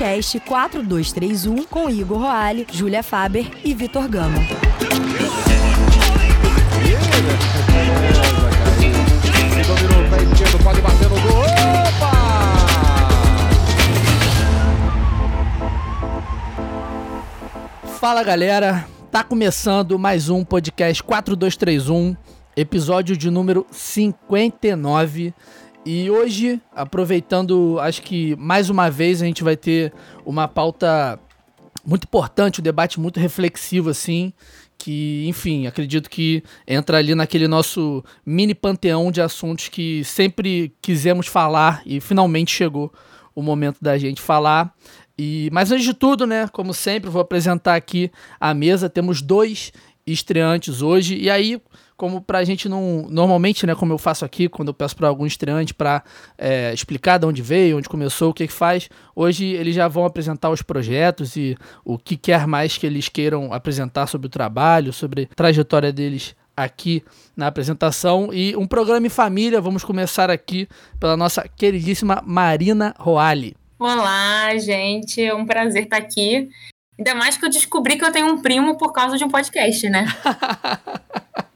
podcast 4231 com Igor Roale, Júlia Faber e Vitor Gama. Fala galera, tá começando mais um podcast 4231, episódio de número 59. E hoje, aproveitando, acho que mais uma vez a gente vai ter uma pauta muito importante, um debate muito reflexivo assim, que, enfim, acredito que entra ali naquele nosso mini panteão de assuntos que sempre quisemos falar e finalmente chegou o momento da gente falar. E, mas antes de tudo, né, como sempre, vou apresentar aqui a mesa. Temos dois estreantes hoje. E aí, como pra gente não. Normalmente, né, como eu faço aqui, quando eu peço para algum estreante para é, explicar de onde veio, onde começou, o que, que faz, hoje eles já vão apresentar os projetos e o que quer mais que eles queiram apresentar sobre o trabalho, sobre a trajetória deles aqui na apresentação. E um programa em família, vamos começar aqui pela nossa queridíssima Marina Roale. Olá, gente, é um prazer estar aqui. Ainda mais que eu descobri que eu tenho um primo por causa de um podcast, né?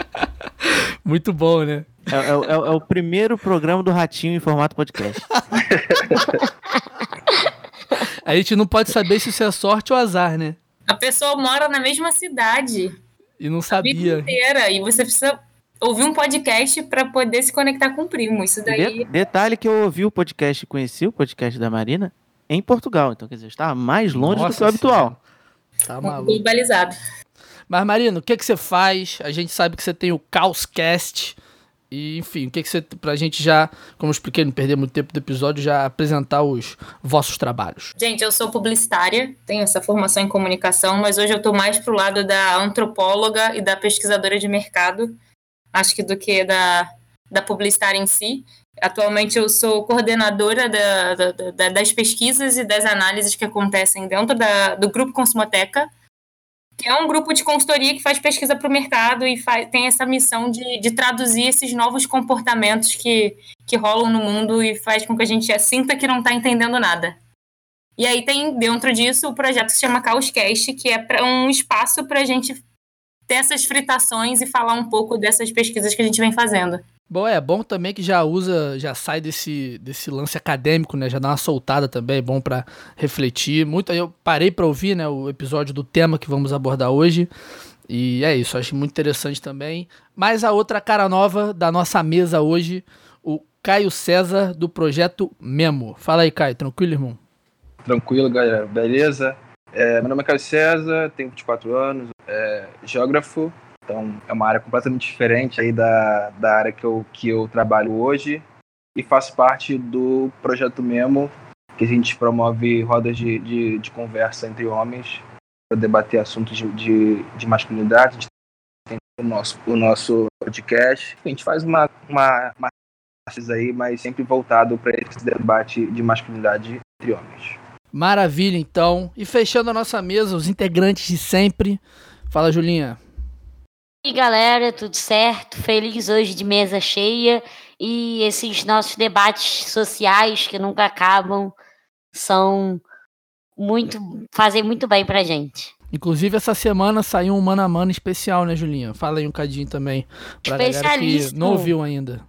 Muito bom, né? É, é, é, é, o primeiro programa do Ratinho em formato podcast. A gente não pode saber se isso é sorte ou azar, né? A pessoa mora na mesma cidade. E não sabia. A vida inteira. E você precisa ouvir um podcast para poder se conectar com o primo. Isso daí. De detalhe que eu ouvi o podcast, conheci o podcast da Marina em Portugal. Então, quer dizer, estava mais longe Nossa do que o habitual. Tá maluco. Globalizado. Mas, Marino, o que, que você faz? A gente sabe que você tem o Caoscast. E, enfim, o que, que você. Pra gente já, como eu expliquei, não perder muito tempo do episódio, já apresentar os vossos trabalhos. Gente, eu sou publicitária, tenho essa formação em comunicação, mas hoje eu tô mais pro lado da antropóloga e da pesquisadora de mercado, acho que do que da, da publicitária em si. Atualmente eu sou coordenadora da, da, da, das pesquisas e das análises que acontecem dentro da, do Grupo Consumoteca, que é um grupo de consultoria que faz pesquisa para o mercado e faz, tem essa missão de, de traduzir esses novos comportamentos que, que rolam no mundo e faz com que a gente sinta que não está entendendo nada. E aí tem dentro disso o projeto que se chama Caoscast, que é pra, um espaço para a gente ter essas fritações e falar um pouco dessas pesquisas que a gente vem fazendo. Bom, é bom também que já usa, já sai desse, desse lance acadêmico, né? Já dá uma soltada também, é bom para refletir. Muito, eu parei para ouvir, né, o episódio do tema que vamos abordar hoje. E é isso, acho muito interessante também. Mas a outra cara nova da nossa mesa hoje, o Caio César do projeto Memo. Fala aí, Caio, tranquilo, irmão? Tranquilo, galera. Beleza? É, meu nome é Caio César, tenho 24 anos, é geógrafo, então é uma área completamente diferente aí da, da área que eu, que eu trabalho hoje e faço parte do projeto Memo, que a gente promove rodas de, de, de conversa entre homens para debater assuntos de, de, de masculinidade. A gente tem o nosso, o nosso podcast. A gente faz uma, uma, uma aí, mas sempre voltado para esse debate de masculinidade entre homens. Maravilha, então. E fechando a nossa mesa, os integrantes de sempre. Fala, Julinha. E galera, tudo certo? Feliz hoje de mesa cheia e esses nossos debates sociais que nunca acabam são muito fazem muito bem pra gente. Inclusive essa semana saiu um mano a mano especial, né, Julinha? Fala aí um cadinho também pra galera que não ouviu ainda.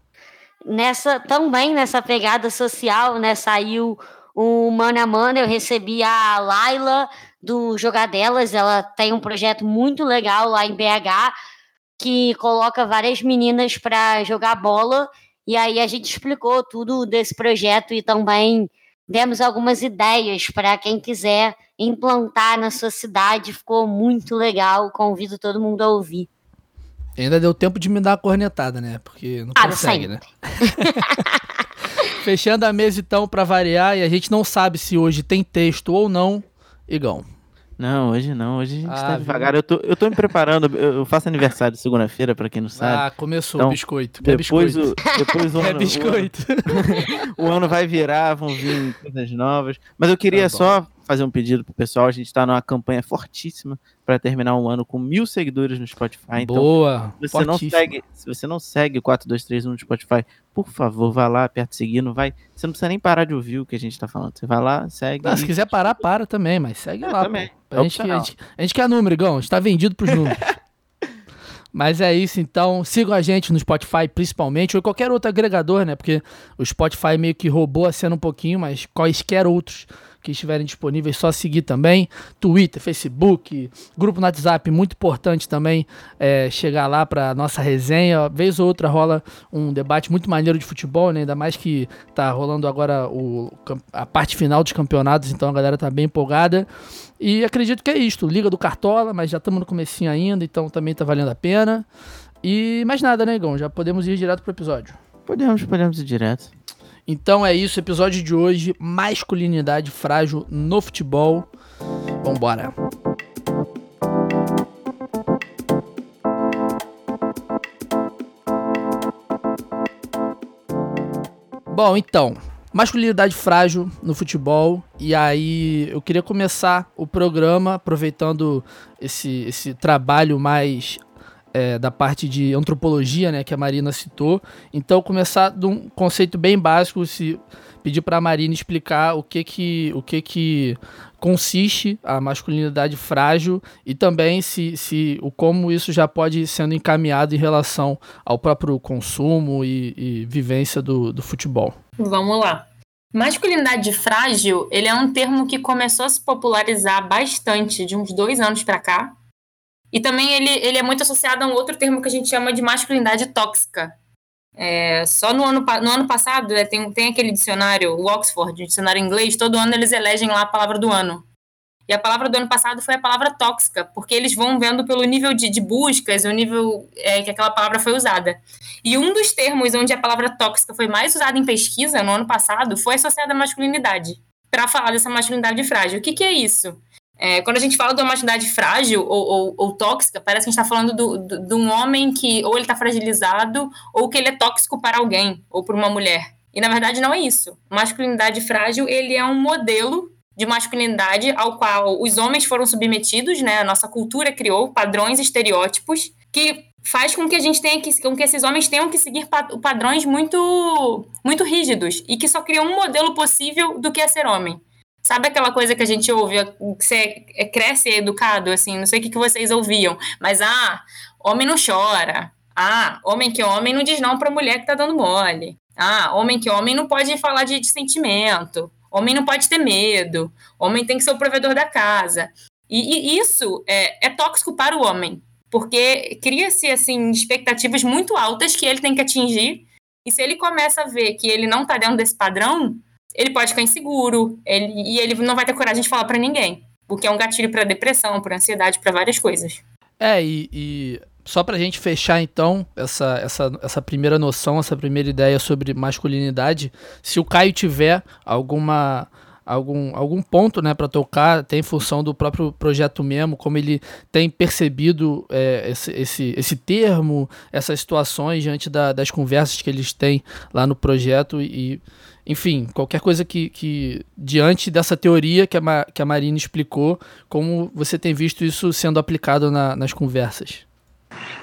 Nessa também nessa pegada social, né, saiu o mano a mano, eu recebi a Laila do Jogadelas, ela tem um projeto muito legal lá em BH que coloca várias meninas para jogar bola. E aí a gente explicou tudo desse projeto e também demos algumas ideias para quem quiser implantar na sua cidade. Ficou muito legal. Convido todo mundo a ouvir. Ainda deu tempo de me dar a cornetada, né? Porque não ah, consegue, né? Fechando a mesa então para variar e a gente não sabe se hoje tem texto ou não. Igão. Não, hoje não. Hoje a gente ah, tá devagar. Eu tô, eu tô me preparando. Eu faço aniversário segunda-feira, pra quem não sabe. Ah, começou então, biscoito. Quer depois biscoito. O, depois o ano, biscoito. O, o, ano vai virar, vão vir coisas novas. Mas eu queria tá só fazer um pedido pro pessoal. A gente está numa campanha fortíssima para terminar um ano com mil seguidores no Spotify. Então, Boa! se você não segue, se você não segue o 4231 no Spotify, por favor, vá lá, aperta seguir, não vai. Você não precisa nem parar de ouvir o que a gente tá falando. Você vai lá, segue. Não, se quiser parar, para também, mas segue É, lá. também. pô. É A gente, a, gente, a gente quer número, Igão. A gente tá vendido pros números. Mas é isso, então. Sigam a gente no Spotify, principalmente, ou qualquer outro agregador, né? Porque o Spotify meio que roubou a cena um pouquinho, mas quaisquer outros que estiverem disponíveis, só seguir também. Twitter, Facebook, grupo no WhatsApp, muito importante também é, chegar lá pra nossa resenha. Vez ou outra rola um debate muito maneiro de futebol, né? Ainda mais que tá rolando agora o, a parte final dos campeonatos, então a galera tá bem empolgada. E acredito que é isto. Liga do Cartola, mas já estamos no comecinho ainda, então também tá valendo a pena. E mais nada, né, Igão? Já podemos ir direto pro episódio. Podemos, podemos ir direto. Então é isso, episódio de hoje, masculinidade frágil no futebol. Vambora. Bom, então, masculinidade frágil no futebol. E aí eu queria começar o programa aproveitando esse, esse trabalho mais é, da parte de antropologia, né, que a Marina citou. Então, começar de um conceito bem básico, se pedir para a Marina explicar o que que o que que consiste a masculinidade frágil e também se, se o como isso já pode sendo encaminhado em relação ao próprio consumo e, e vivência do, do futebol. Vamos lá. Masculinidade frágil, ele é um termo que começou a se popularizar bastante de uns dois anos para cá. E também ele, ele é muito associado a um outro termo que a gente chama de masculinidade tóxica. É, só no ano, no ano passado, né, tem, tem aquele dicionário, o Oxford, o dicionário inglês, todo ano eles elegem lá a palavra do ano. E a palavra do ano passado foi a palavra tóxica, porque eles vão vendo pelo nível de, de buscas, o nível é, que aquela palavra foi usada. E um dos termos onde a palavra tóxica foi mais usada em pesquisa no ano passado foi associada à masculinidade, para falar dessa masculinidade frágil. O que, que é isso? É, quando a gente fala de uma masculinidade frágil ou, ou- ou tóxica, parece que a gente está falando do- do- de um homem que ou ele está fragilizado ou que ele é tóxico para alguém ou para uma mulher. E na verdade não é isso. Masculinidade frágil ele é um modelo de masculinidade ao qual os homens foram submetidos, né? A nossa cultura criou padrões, estereótipos que faz com que a gente tenha que, com que esses homens tenham que seguir pa- padrões muito, muito rígidos e que só criam um modelo possível do que é ser homem. Sabe aquela coisa que a gente ouve, que você é- cresce educado, assim, não sei o que, que vocês ouviam, mas ah, homem não chora. Ah, homem que homem não diz não pra mulher que tá dando mole. Ah, homem que homem não pode falar de, de sentimento. Homem não pode ter medo. Homem tem que ser o provedor da casa. E, e isso é, é tóxico para o homem, porque cria-se assim expectativas muito altas que ele tem que atingir. E se ele começa a ver que ele não tá dentro desse padrão, ele pode ficar inseguro, ele, e ele não vai ter coragem de falar pra ninguém, o que é um gatilho pra depressão, pra ansiedade, pra várias coisas. É, e, e só pra gente fechar então essa, essa, essa primeira noção, essa primeira ideia sobre masculinidade, se o Caio tiver alguma algum, algum ponto né, para tocar, até em função do próprio projeto mesmo, como ele tem percebido é, esse, esse, esse termo, essas situações diante da- das conversas que eles têm lá no projeto e, enfim, qualquer coisa que, que diante dessa teoria que a, que a Marina explicou, como você tem visto isso sendo aplicado na- nas conversas?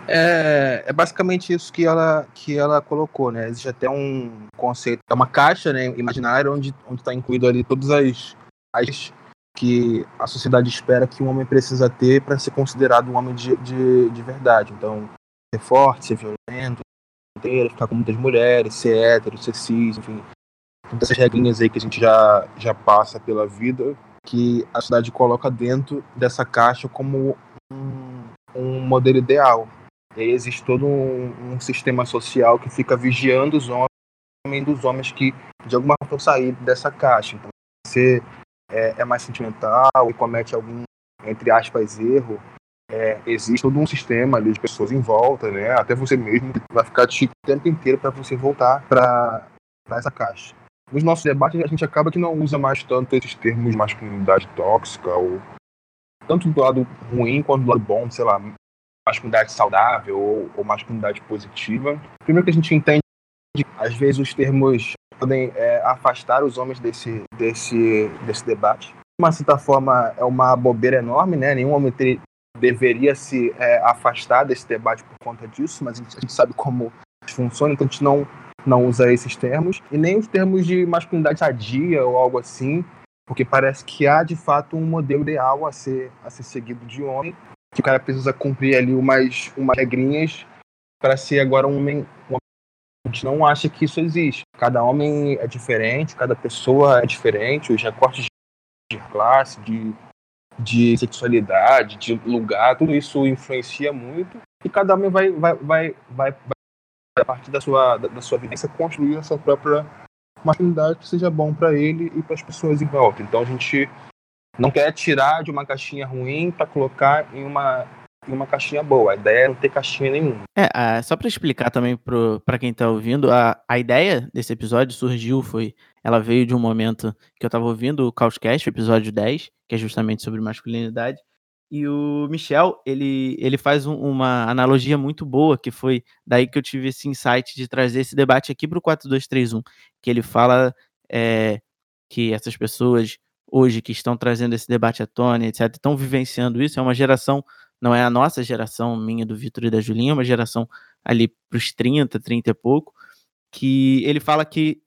É, é basicamente isso que ela, que ela colocou, né? Existe até um conceito, é uma caixa né, imaginária onde está incluído ali todas as, as que a sociedade espera que um homem precisa ter para ser considerado um homem de, de, de verdade. Então, ser forte, ser violento, ficar com muitas mulheres, ser hétero, ser cis, enfim. Todas essas regrinhas aí que a gente já, já passa pela vida, que a sociedade coloca dentro dessa caixa como um, um modelo ideal. E aí existe todo um, um sistema social que fica vigiando os homens dos homens que de alguma forma sair dessa caixa. Então, você é, é mais sentimental e comete algum, entre aspas, erro, é, existe todo um sistema ali de pessoas em volta, né? Até você mesmo vai ficar te o tempo inteiro para você voltar para essa caixa. Nos nossos debates, a gente acaba que não usa mais tanto esses termos de masculinidade tóxica, ou tanto do lado ruim quanto do lado bom, sei lá, masculinidade saudável ou, ou masculinidade positiva. Primeiro que a gente entende que, às vezes, os termos podem é, afastar os homens desse, desse, desse debate. uma certa forma, é uma bobeira enorme, né? Nenhum homem ter, deveria se é, afastar desse debate por conta disso, mas a gente, a gente sabe como funciona, então a gente não, não usa esses termos, e nem os termos de masculinidade sadia ou algo assim, porque parece que há de fato um modelo ideal a ser, a ser seguido de homem, que o cara precisa cumprir ali umas, umas regrinhas para ser agora um homem. Um, a gente não acha que isso existe. Cada homem é diferente, cada pessoa é diferente, os recortes de classe, de, de sexualidade, de lugar, tudo isso influencia muito e cada homem vai, vai, vai, vai, vai a partir da sua, da, da sua vivência, construir a sua própria masculinidade que seja bom para ele e para as pessoas em volta. Então a gente não quer tirar de uma caixinha ruim para colocar em uma em uma caixinha boa. A ideia é não ter caixinha nenhuma. É, só para explicar também para quem está ouvindo, a, a ideia desse episódio surgiu, foi. Ela veio de um momento que eu estava ouvindo o Couchcast, o episódio 10, que é justamente sobre masculinidade. E o Michel, ele, ele faz um, uma analogia muito boa, que foi daí que eu tive esse insight de trazer esse debate aqui para o 4231, que ele fala é, que essas pessoas hoje que estão trazendo esse debate à tona, etc., estão vivenciando isso, é uma geração, não é a nossa geração, minha, do Vitor e da Julinha, é uma geração ali para os 30, 30 e pouco, que ele fala que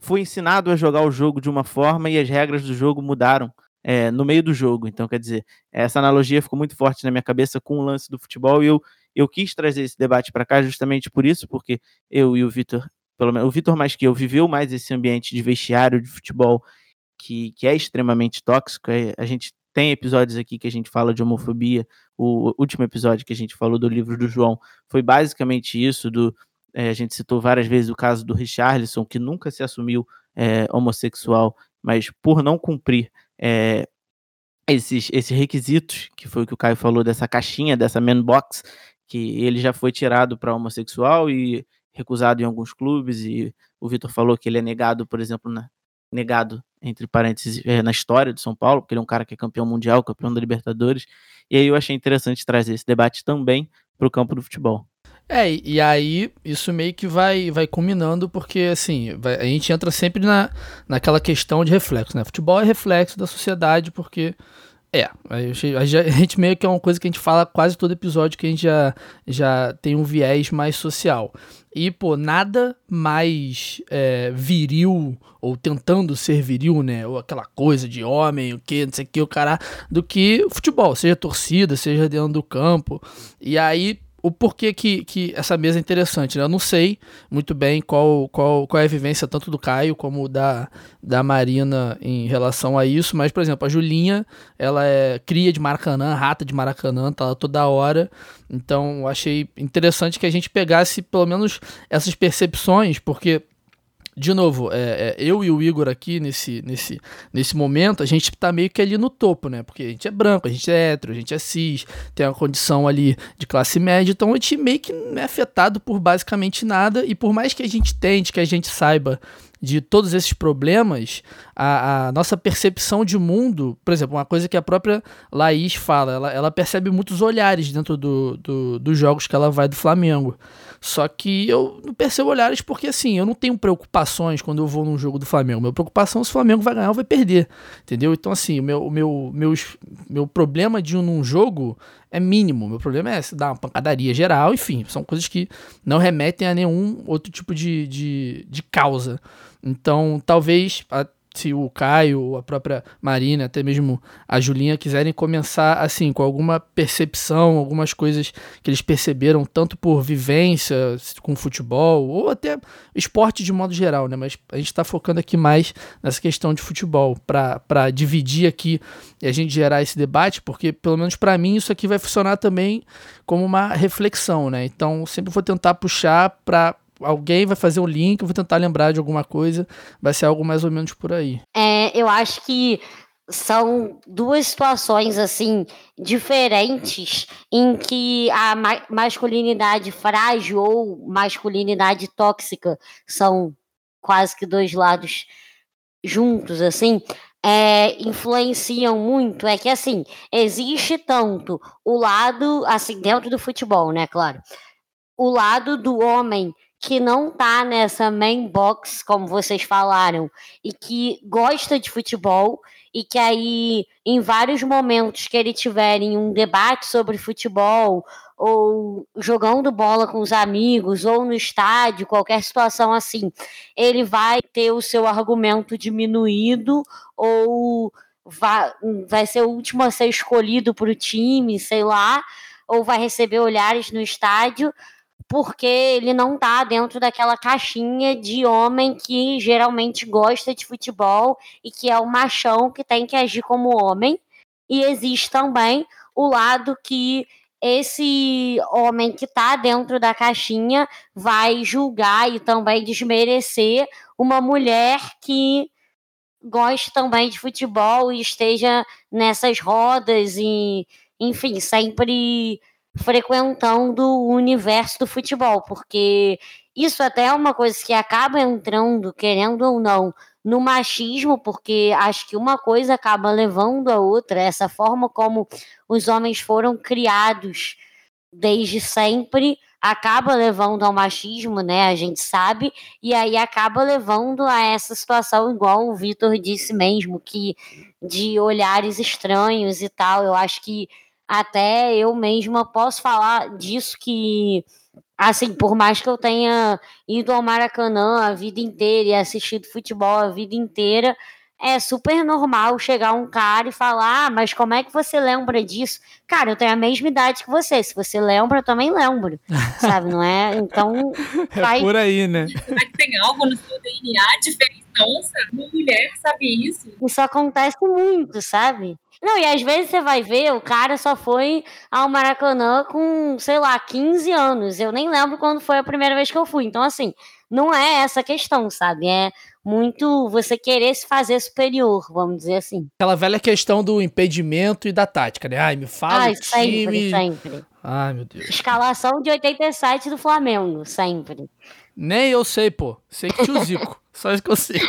foi ensinado a jogar o jogo de uma forma e as regras do jogo mudaram é, no meio do jogo. Então, quer dizer, essa analogia ficou muito forte na minha cabeça com o lance do futebol e eu, eu quis trazer esse debate para cá justamente por isso, porque eu e o Vitor, pelo menos o Vitor mais que eu, viveu mais esse ambiente de vestiário de futebol que, que é extremamente tóxico. É, a gente tem episódios aqui que a gente fala de homofobia. O último episódio que a gente falou do livro do João foi basicamente isso, do é, a gente citou várias vezes o caso do Richarlison, que nunca se assumiu é, homossexual, mas por não cumprir é, esses, esses requisitos, que foi o que o Caio falou dessa caixinha, dessa man box, que ele já foi tirado para homossexual e recusado em alguns clubes, e o Vitor falou que ele é negado, por exemplo, na, negado, entre parênteses, é, na história de São Paulo, porque ele é um cara que é campeão mundial, campeão da Libertadores, e aí eu achei interessante trazer esse debate também para o campo do futebol. É, e aí isso meio que vai, vai culminando, porque assim, vai, a gente entra sempre na, naquela questão de reflexo, né? Futebol é reflexo da sociedade, porque. É, a gente meio que é uma coisa que a gente fala quase todo episódio que a gente já, já tem um viés mais social. E, pô, nada mais é, viril, ou tentando ser viril, né? Ou aquela coisa de homem, o que, não sei o que, o cara, do que futebol, seja torcida, seja dentro do campo. E aí, o porquê que, que essa mesa é interessante, né? Eu não sei muito bem qual, qual, qual é a vivência tanto do Caio como da, da Marina em relação a isso, mas, por exemplo, a Julinha, ela é cria de Maracanã, rata de Maracanã, tá lá toda hora, então achei interessante que a gente pegasse pelo menos essas percepções, porque de novo, é, é, eu e o Igor aqui nesse, nesse, nesse momento, a gente tá meio que ali no topo, né? Porque a gente é branco, a gente é hétero, a gente é cis, tem uma condição ali de classe média, então a gente meio que não é afetado por basicamente nada, e por mais que a gente tente, que a gente saiba de todos esses problemas, a, a, nossa percepção de mundo, por exemplo, uma coisa que a própria Laís fala, ela, ela percebe muitos olhares dentro do, do, dos jogos que ela vai do Flamengo. Só que eu não percebo olhares porque, assim, eu não tenho preocupações quando eu vou num jogo do Flamengo. Minha preocupação é se o Flamengo vai ganhar ou vai perder, entendeu? Então, assim, o meu, meu, meus, meu problema de um num jogo é mínimo. Meu problema é se dar uma pancadaria geral, enfim, são coisas que não remetem a nenhum outro tipo de, de, de causa. Então, talvez se o Caio, a própria Marina, até mesmo a Julinha quiserem começar assim, com alguma percepção, algumas coisas que eles perceberam tanto por vivência com futebol ou até esporte de modo geral, né? Mas a gente está focando aqui mais nessa questão de futebol para dividir aqui e a gente gerar esse debate, porque pelo menos para mim isso aqui vai funcionar também como uma reflexão, né? Então sempre vou tentar puxar para alguém vai fazer um link, eu vou tentar lembrar de alguma coisa, vai ser algo mais ou menos por aí. É, eu acho que são duas situações assim diferentes em que a ma masculinidade frágil ou masculinidade tóxica são quase que dois lados juntos assim é, influenciam muito é que assim existe tanto o lado assim dentro do futebol né claro o lado do homem que não tá nessa main box, como vocês falaram, e que gosta de futebol, e que aí, em vários momentos que ele tiver em um debate sobre futebol, ou jogando bola com os amigos, ou no estádio, qualquer situação assim, ele vai ter o seu argumento diminuído, ou vai, vai ser o último a ser escolhido para o time, sei lá, ou vai receber olhares no estádio porque ele não tá dentro daquela caixinha de homem que geralmente gosta de futebol e que é o machão que tem que agir como homem. E existe também o lado que esse homem que tá dentro da caixinha vai julgar e também desmerecer uma mulher que gosta também de futebol e esteja nessas rodas e, enfim, sempre frequentando o universo do futebol, porque isso até é uma coisa que acaba entrando, querendo ou não, no machismo, porque acho que uma coisa acaba levando a outra, essa forma como os homens foram criados desde sempre acaba levando ao machismo, né? A gente sabe, e aí acaba levando a essa situação, igual o Vitor disse mesmo, que de olhares estranhos e tal. Eu acho que até eu mesma posso falar disso que assim, por mais que eu tenha ido ao Maracanã a vida inteira e assistido futebol a vida inteira, é super normal chegar um cara e falar: ah, mas como é que você lembra disso? Cara, eu tenho a mesma idade que você. Se você lembra, eu também lembro. sabe, não é? Então. É por aí, né? Será que tem algo no seu DNA diferente? Nossa, uma mulher sabe isso? Isso acontece muito, sabe? Não, e às vezes você vai ver, o cara só foi ao Maracanã com, sei lá, 15 anos. Eu nem lembro quando foi a primeira vez que eu fui. Então, assim, não é essa questão, sabe? É muito você querer se fazer superior, vamos dizer assim. Aquela velha questão do impedimento e da tática, né? Ai, me fala Ai, o time... sempre, sempre. Ai, meu Deus. Escalação de 87 do Flamengo, sempre. Nem eu sei, pô. Sei que tio Zico. Só isso que eu sei.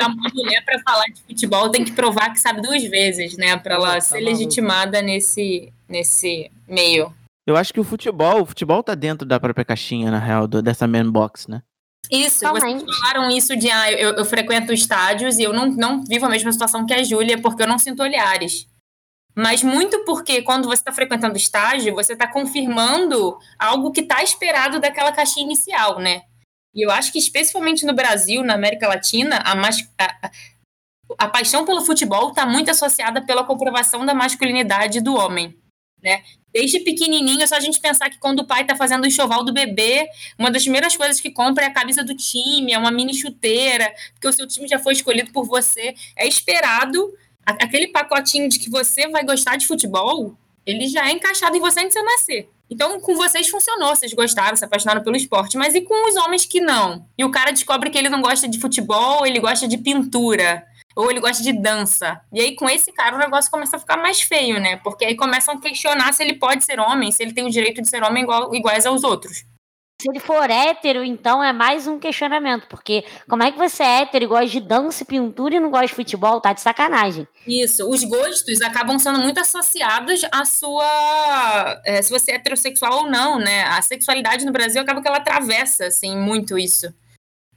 A mulher, para falar de futebol, tem que provar que sabe duas vezes, né? Para ela tá ser maluco. legitimada nesse, nesse meio. Eu acho que o futebol, o futebol tá dentro da própria caixinha, na real, do- dessa man box, né? Isso, Totalmente. vocês falaram isso de ah, eu, eu frequento estádios e eu não, não vivo a mesma situação que a Júlia, porque eu não sinto olhares. Mas muito porque quando você está frequentando estágio, você está confirmando algo que está esperado daquela caixinha inicial, né? E eu acho que especificamente no Brasil, na América Latina, a, mas, a, a- paixão pelo futebol está muito associada pela comprovação da masculinidade do homem, né? Desde pequenininho, é só a gente pensar que quando o pai está fazendo o enxoval do bebê, uma das primeiras coisas que compra é a camisa do time, é uma mini chuteira, porque o seu time já foi escolhido por você. É esperado aquele pacotinho de que você vai gostar de futebol, ele já é encaixado em você antes de você nascer. Então, com vocês funcionou, vocês gostaram, se apaixonaram pelo esporte, mas e com os homens que não? E o cara descobre que ele não gosta de futebol, ele gosta de pintura, ou ele gosta de dança. E aí, com esse cara, o negócio começa a ficar mais feio, né? Porque aí começam a questionar se ele pode ser homem, se ele tem o direito de ser homem igual, iguais aos outros. Se ele for hétero, então é mais um questionamento, porque como é que você é hétero e gosta de dança e pintura e não gosta de futebol? Tá de sacanagem. Isso, os gostos acabam sendo muito associados à sua. é, se você é heterossexual ou não, né? A sexualidade no Brasil acaba que ela atravessa, assim, muito isso.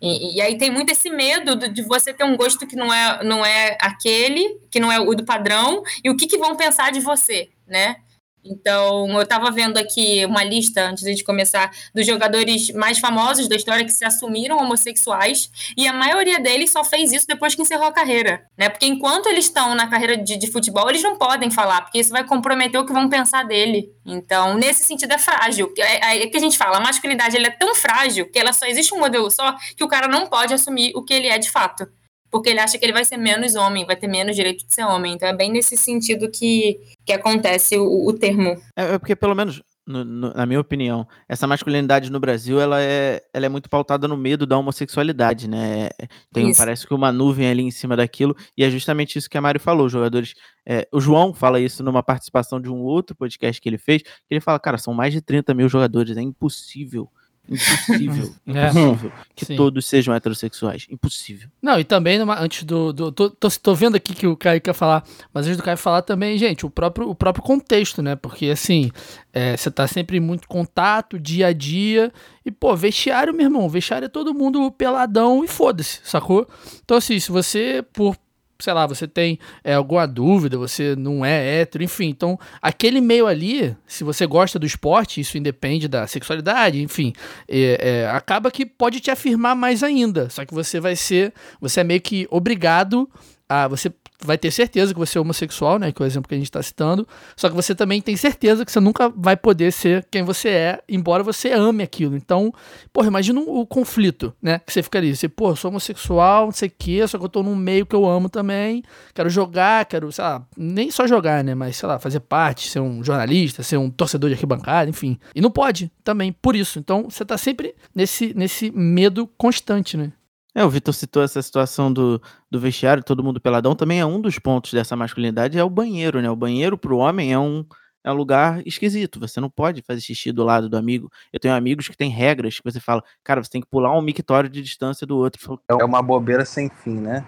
E, e aí tem muito esse medo do- de você ter um gosto que não é, não é aquele, que não é o do padrão, e o que, que vão pensar de você, né? Então, eu estava vendo aqui uma lista, antes de começar, dos jogadores mais famosos da história que se assumiram homossexuais, e a maioria deles só fez isso depois que encerrou a carreira, né? Porque enquanto eles estão na carreira de, de futebol, eles não podem falar, porque isso vai comprometer o que vão pensar dele. Então, nesse sentido, é frágil. É, é que a gente fala, a masculinidade ela é tão frágil que ela só existe um modelo só que o cara não pode assumir o que ele é de fato. Porque ele acha que ele vai ser menos homem, vai ter menos direito de ser homem. Então é bem nesse sentido que, que acontece o, o termo. É, é porque, pelo menos, no- no- na minha opinião, essa masculinidade no Brasil, ela é, ela é muito pautada no medo da homossexualidade, né? Tem, Isso. parece que uma nuvem ali em cima daquilo, e é justamente isso que a Mário falou, jogadores... é, o João fala isso numa participação de um outro podcast que ele fez, que ele fala, cara, são mais de 30 mil jogadores, é impossível Impossível. É. Impossível que Sim. todos sejam heterossexuais. Impossível. Não, e também, numa- antes do. do- tô, tô, tô vendo aqui que o Caio quer falar, mas antes do Caio falar também, gente, o próprio, o próprio contexto, né? Porque, assim, é, você tá sempre em muito contato, dia a dia. E, pô, vestiário, meu irmão, vestiário é todo mundo peladão e foda-se, sacou? Então, assim, se você, por. Sei lá, você tem é, alguma dúvida, você não é hétero, enfim. Então, aquele meio ali, se você gosta do esporte, isso independe da sexualidade, enfim, é, é, acaba que pode te afirmar mais ainda. Só que você vai ser, você é meio que obrigado a, você vai ter certeza que você é homossexual, né, que é o exemplo que a gente está citando. Só que você também tem certeza que você nunca vai poder ser quem você é, embora você ame aquilo. Então, porra, imagina o conflito, né, que você ficaria, você, pô, sou homossexual, não sei o quê, só que eu tô num meio que eu amo também, quero jogar, quero, sei lá, nem só jogar, né, mas sei lá, fazer parte, ser um jornalista, ser um torcedor de arquibancada, enfim. E não pode também, por isso. Então, você tá sempre nesse, nesse medo constante, né? É, o Vitor citou essa situação do, do vestiário, todo mundo peladão, também é um dos pontos dessa masculinidade, é o banheiro, né? O banheiro pro homem é um, é um lugar esquisito, você não pode fazer xixi do lado do amigo. Eu tenho amigos que têm regras que você fala, cara, você tem que pular um mictório de distância do outro. É uma bobeira sem fim, né?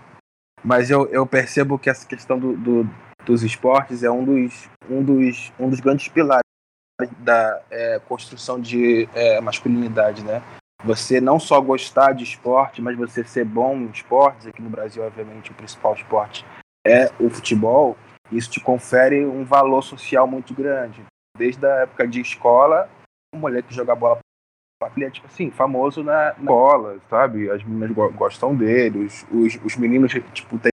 Mas eu, eu percebo que essa questão do, do- dos esportes é um dos, um dos, um dos grandes pilares da é, construção de é, masculinidade, né? Você não só gostar de esporte, mas você ser bom em esportes, aqui no Brasil, obviamente, o principal esporte é o futebol, isso te confere um valor social muito grande. Desde a época de escola, o moleque joga bola ele é, tipo assim, famoso na, na escola, sabe? As meninas go- gostam dele, os, os, os meninos, tipo, têm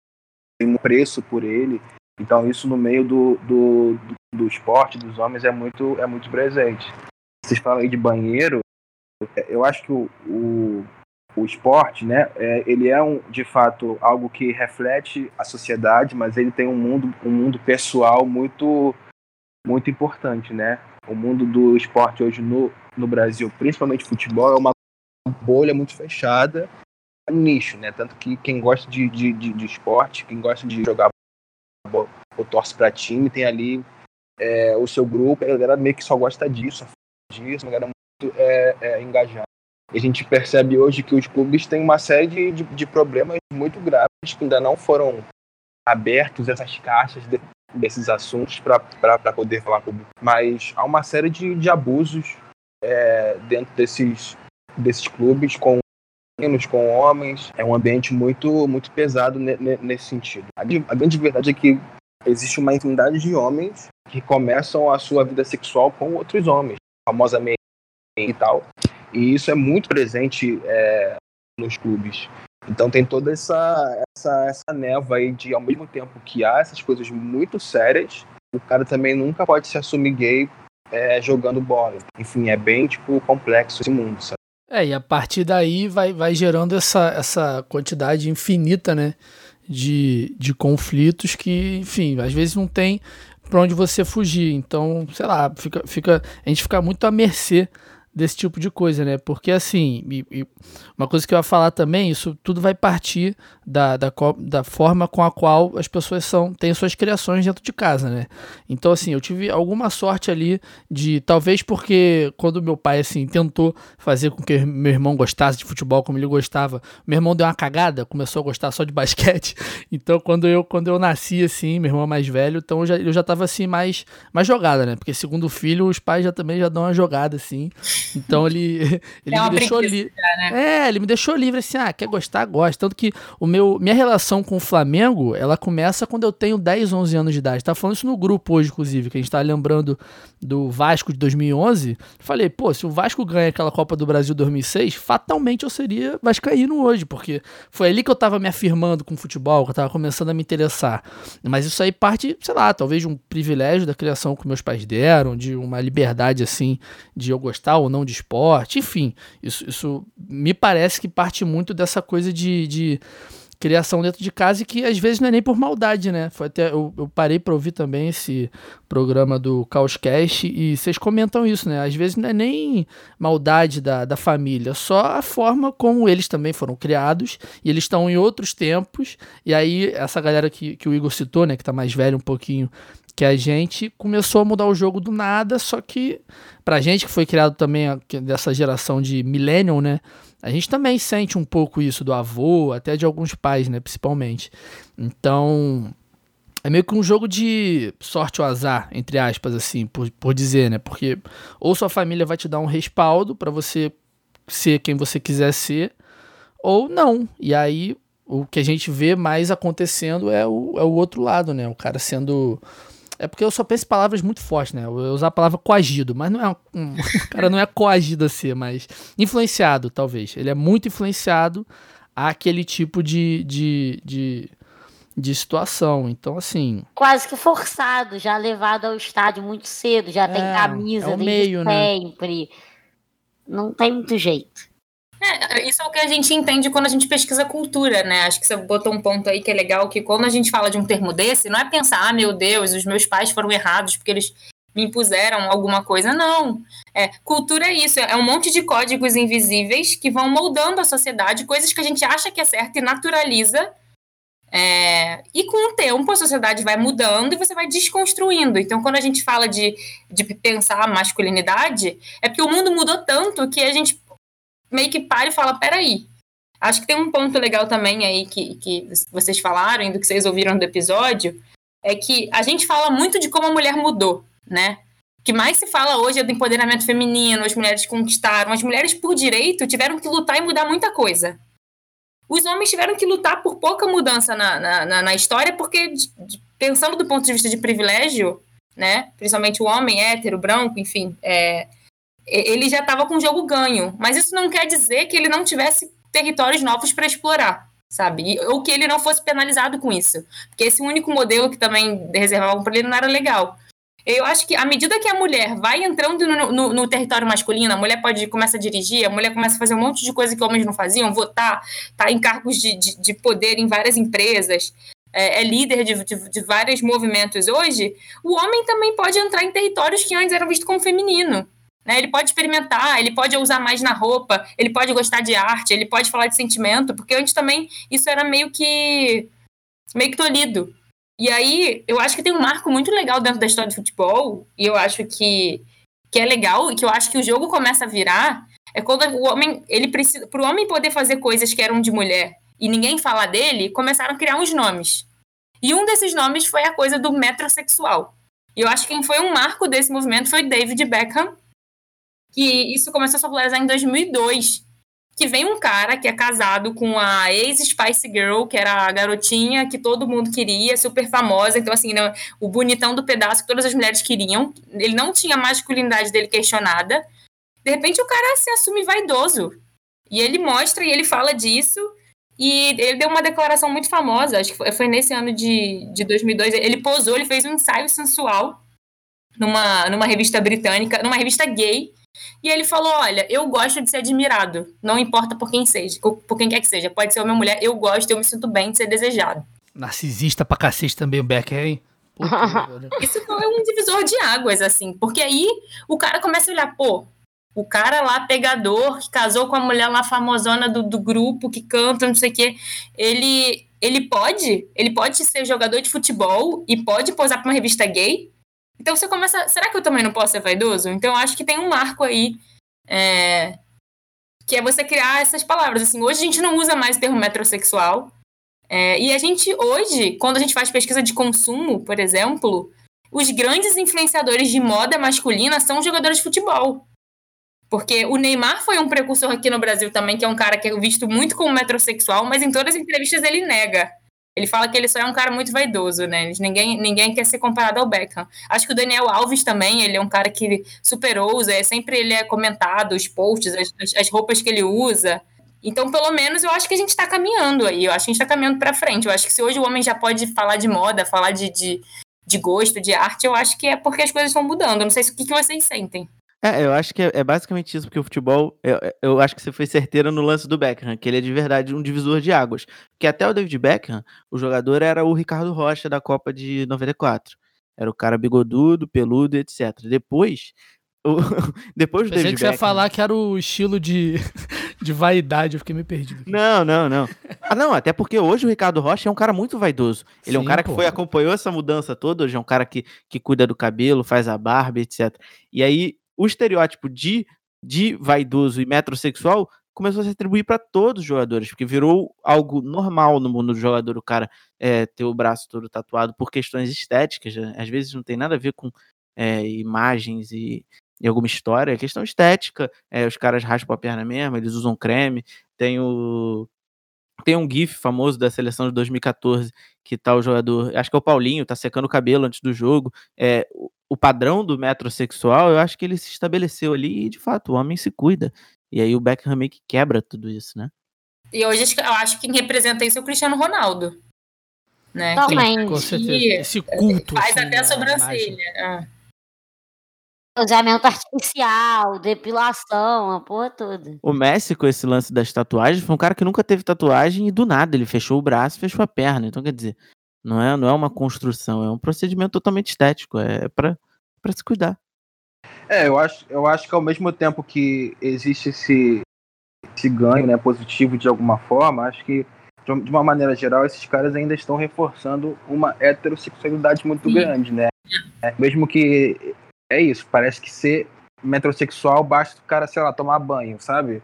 um preço por ele. Então isso no meio do, do, do, do esporte, dos homens, é muito, é muito presente. Vocês falam aí de banheiro, eu acho que o, o, o esporte, né, é, ele é, um, de fato, algo que reflete a sociedade, mas ele tem um mundo, um mundo pessoal muito, muito importante, né? O mundo do esporte hoje no, no Brasil, principalmente futebol, é uma bolha muito fechada, é um nicho, né? Tanto que quem gosta de, de, de, de esporte, quem gosta de jogar ou torce para time, tem ali é, o seu grupo, a galera meio que só gosta disso, disso, uma galera é, é, engajada. E a gente percebe hoje que os clubes têm uma série de, de, de problemas muito graves que ainda não foram abertos essas caixas de, desses assuntos para poder falar público. Mas há uma série de, de abusos é, dentro desses, desses clubes com meninos, com homens. É um ambiente muito, muito pesado ne- ne- nesse sentido. A, a grande verdade é que existe uma infinidade de homens que começam a sua vida sexual com outros homens, famosamente e tal. E isso é muito presente é, nos clubes. Então tem toda essa, essa, essa névoa aí de, ao mesmo tempo que há essas coisas muito sérias, o cara também nunca pode se assumir gay é, jogando bola. Enfim, é bem, tipo, complexo esse mundo, sabe? É, e a partir daí vai, vai gerando essa, essa quantidade infinita, né, de, de conflitos que, enfim, às vezes não tem pra onde você fugir. Então, sei lá, fica, fica, a gente fica muito à mercê desse tipo de coisa, né? Porque assim, e- e uma coisa que eu ia falar também, isso tudo vai partir da, da, da forma com a qual as pessoas são, têm suas criações dentro de casa, né? Então, assim, eu tive alguma sorte ali de, talvez porque quando meu pai, assim, tentou fazer com que meu irmão gostasse de futebol como ele gostava, meu irmão deu uma cagada, começou a gostar só de basquete. Então, quando eu, quando eu nasci, assim, meu irmão é mais velho, então eu já, eu já tava, assim, mais, mais jogada, né? Porque segundo filho, os pais já também já dão uma jogada, assim. Então, ele, ele É me deixou já, né? É, ele me deixou livre assim, ah, quer gostar, gosta. Tanto que o meu, minha relação com o Flamengo, ela começa quando eu tenho 10, 11 anos de idade. Tava falando isso no grupo hoje, inclusive, que a gente tá lembrando do Vasco de 2011. Falei, pô, se o Vasco ganha aquela Copa do Brasil 2006, fatalmente eu seria vascaíno hoje, porque foi ali que eu tava me afirmando com o futebol, que eu tava começando a me interessar. Mas isso aí parte, sei lá, talvez de um privilégio da criação que meus pais deram, de uma liberdade, assim, de eu gostar ou não de esporte, enfim, isso, isso me parece que parte muito dessa coisa de, de, criação dentro de casa e que às vezes não é nem por maldade, né? Foi até eu, eu parei para ouvir também esse programa do Caoscast e vocês comentam isso, né? Às vezes não é nem maldade da, da família, só a forma como eles também foram criados e eles estão em outros tempos. E aí essa galera que, que o Igor citou, né, que tá mais velho um pouquinho que a gente começou a mudar o jogo do nada, só que pra gente que foi criado também dessa geração de millennial, né? A gente também sente um pouco isso do avô, até de alguns pais, né, principalmente. Então, é meio que um jogo de sorte ou azar, entre aspas, assim, por, por dizer, né? Porque ou sua família vai te dar um respaldo para você ser quem você quiser ser, ou não. E aí o que a gente vê mais acontecendo é o, é o outro lado, né? O cara sendo é porque eu só penso em palavras muito fortes, né? Eu vou usar a palavra coagido, mas não é um, o cara não é coagido a ser, mas influenciado, talvez. Ele é muito influenciado àquele tipo de, de, de, de situação. Então, assim. Quase que forçado, já levado ao estádio muito cedo, já é, tem camisa é o meio, sempre. Né? Não tem muito jeito. É, isso é o que a gente entende quando a gente pesquisa cultura, né? Acho que você botou um ponto aí que é legal, que quando a gente fala de um termo desse, não é pensar, ah, meu Deus, os meus pais foram errados porque eles me impuseram alguma coisa. Não. É, cultura é isso, é um monte de códigos invisíveis que vão moldando a sociedade, coisas que a gente acha que é certo e naturaliza. É, e com o tempo a sociedade vai mudando e você vai desconstruindo. Então, quando a gente fala de, de pensar masculinidade, é porque o mundo mudou tanto que a gente meio que para e fala: peraí. Acho que tem um ponto legal também aí que, que vocês falaram e do que vocês ouviram do episódio, é que a gente fala muito de como a mulher mudou, né? O que mais se fala hoje é do empoderamento feminino, as mulheres conquistaram, as mulheres por direito tiveram que lutar e mudar muita coisa. Os homens tiveram que lutar por pouca mudança na, na, na história, porque, pensando do ponto de vista de privilégio, né, principalmente o homem hétero, branco, enfim, é, ele já estava com o jogo ganho. Mas isso não quer dizer que ele não tivesse territórios novos para explorar, sabe? Ou que ele não fosse penalizado com isso. Porque esse único modelo que também reservavam para ele não era legal. Eu acho que à medida que a mulher vai entrando no, no, no, território masculino, a mulher pode começa a dirigir, a mulher começa a fazer um monte de coisa que homens não faziam, votar, tá em cargos de, de, de poder em várias empresas, é, é líder de, de, de, vários movimentos hoje, o homem também pode entrar em territórios que antes eram vistos como feminino. Né? Ele pode experimentar, ele pode usar mais na roupa, ele pode gostar de arte, ele pode falar de sentimento, porque antes também isso era meio que meio que tolhido. E aí, eu acho que tem um marco muito legal dentro da história do futebol, e eu acho que, que é legal, e que eu acho que o jogo começa a virar, é quando o homem, ele precisa, para o homem poder fazer coisas que eram de mulher e ninguém falar dele, começaram a criar uns nomes. E um desses nomes foi a coisa do metrosexual. E eu acho que quem foi um marco desse movimento foi David Beckham, que isso começou a se popularizar em 2002. Que vem um cara que é casado com a ex-Spice Girl, que era a garotinha que todo mundo queria, super famosa. Então, assim, né, o bonitão do pedaço que todas as mulheres queriam. Ele não tinha a masculinidade dele questionada. De repente, o cara se assume vaidoso. E ele mostra e ele fala disso. E ele deu uma declaração muito famosa, acho que foi nesse ano de, de 2002. Ele posou, ele fez um ensaio sensual numa, numa revista britânica, numa revista gay, e ele falou: Olha, eu gosto de ser admirado, não importa por quem seja, por quem quer que seja. Pode ser uma mulher, eu gosto, eu me sinto bem de ser desejado. Narcisista pra cacete também o Becker, hein? Isso foi um divisor de águas, assim, porque aí o cara começa a olhar, pô, o cara lá, pegador, que casou com a mulher lá famosona do, do grupo, que canta, não sei o quê, ele, ele pode, ele pode ser jogador de futebol e pode posar pra uma revista gay, então você começa. Será que eu também não posso ser vaidoso? Então acho que tem um marco aí. É, que é você criar essas palavras. Assim, hoje a gente não usa mais o termo metrosexual. É, e a gente, hoje, quando a gente faz pesquisa de consumo, por exemplo, os grandes influenciadores de moda masculina são jogadores de futebol. Porque o Neymar foi um precursor aqui no Brasil também, que é um cara que é visto muito como metrosexual, mas em todas as entrevistas ele nega. Ele fala que ele só é um cara muito vaidoso, né? Ninguém, ninguém quer ser comparado ao Beckham. Acho que o Daniel Alves também, ele é um cara que super ousa, é, sempre ele é comentado, os posts, as, as roupas que ele usa. Então, pelo menos, eu acho que a gente está caminhando aí. Eu acho que a gente está caminhando para frente. Eu acho que se hoje o homem já pode falar de moda, falar de, de, de gosto, de arte, eu acho que é porque as coisas estão mudando. Eu não sei o que, que vocês sentem. É, eu acho que é, é basicamente isso, porque o futebol, eu, eu acho que você foi certeiro no lance do Beckham, que ele é de verdade um divisor de águas. Porque até o David Beckham, o jogador era o Ricardo Rocha da Copa de 94. Era o cara bigodudo, peludo, etc. Depois, o, depois do Pensei David que você ia Beckham... falar que era o estilo de, de vaidade, eu fiquei meio perdido. aqui. Não, não, não. Ah, não, até porque hoje o Ricardo Rocha é um cara muito vaidoso. Ele é um Sim, cara que foi, acompanhou essa mudança toda, hoje é um cara que, que cuida do cabelo, faz a barba, etc. E aí, o estereótipo de, de vaidoso e metrosexual começou a se atribuir para todos os jogadores, porque virou algo normal no mundo do jogador, o cara é, ter o braço todo tatuado por questões estéticas, né? às vezes não tem nada a ver com é, imagens e, e alguma história, é questão estética, é, os caras raspam a perna mesmo, eles usam creme, tem o tem um gif famoso da seleção de 2014 que tá o jogador, acho que é o Paulinho, tá secando o cabelo antes do jogo. É, o, padrão do metrosexual, eu acho que ele se estabeleceu ali e, de fato, o homem se cuida. E aí o Beckham meio que quebra tudo isso, né? E hoje eu acho que quem representa isso é o Cristiano Ronaldo. Né? Também. Com certeza. Esse culto. faz assim, até a sobrancelha. Ah. Cruzamento artificial, depilação, a porra toda. O Messi, com esse lance das tatuagens, foi um cara que nunca teve tatuagem e do nada ele fechou o braço, fechou a perna. Então, quer dizer, não é, não é uma construção, é um procedimento totalmente estético, é pra, pra se cuidar. É, eu acho, eu acho que ao mesmo tempo que existe esse, esse ganho né, positivo de alguma forma, acho que de de uma maneira geral esses caras ainda estão reforçando uma heterossexualidade muito Sim. grande, né? É, mesmo que é isso, parece que ser metrosexual basta o cara, sei lá, tomar banho, sabe?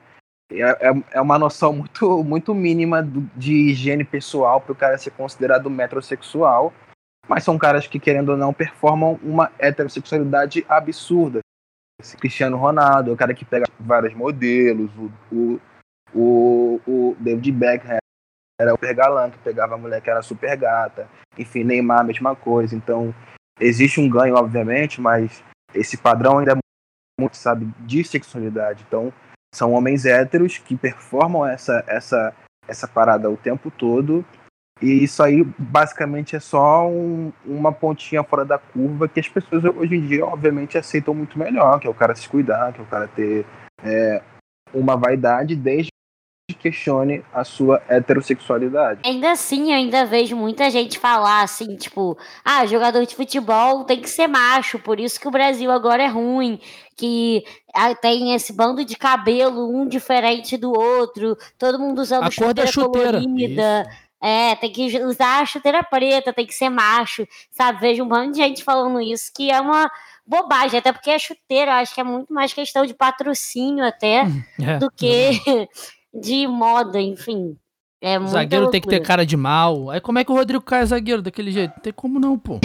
É, é, é uma noção muito, muito mínima de higiene pessoal para o cara ser considerado metrosexual, mas são caras que, querendo ou não, performam uma heterossexualidade absurda. Esse Cristiano Ronaldo, é o cara que pega vários modelos, o, o, o, David Beckham era o galã, que pegava a mulher que era super gata, enfim, Neymar, a mesma coisa. Então, existe um ganho, obviamente, mas esse padrão ainda é muito, sabe, de sexualidade. Então, são homens héteros que performam essa, essa, essa parada o tempo todo. E isso aí, basicamente, é só um- uma pontinha fora da curva que as pessoas hoje em dia, obviamente, aceitam muito melhor, que é o cara se cuidar, que é o cara ter é, uma vaidade, desde questione a sua heterossexualidade. Ainda assim, eu ainda vejo muita gente falar assim, tipo, ah, jogador de futebol tem que ser macho, por isso que o Brasil agora é ruim, que ah, tem esse bando de cabelo, um diferente do outro, todo mundo usando A da chuteira. colorida. Isso. É, tem que usar a chuteira preta, tem que ser macho, sabe? Vejo um monte de gente falando isso, que é uma bobagem, até porque a chuteira, eu acho que é muito mais questão de patrocínio até, É. do que de moda, enfim. É zagueiro tem que ter cara de mal. Aí como é que o Rodrigo cai zagueiro daquele jeito? Não tem como não, pô.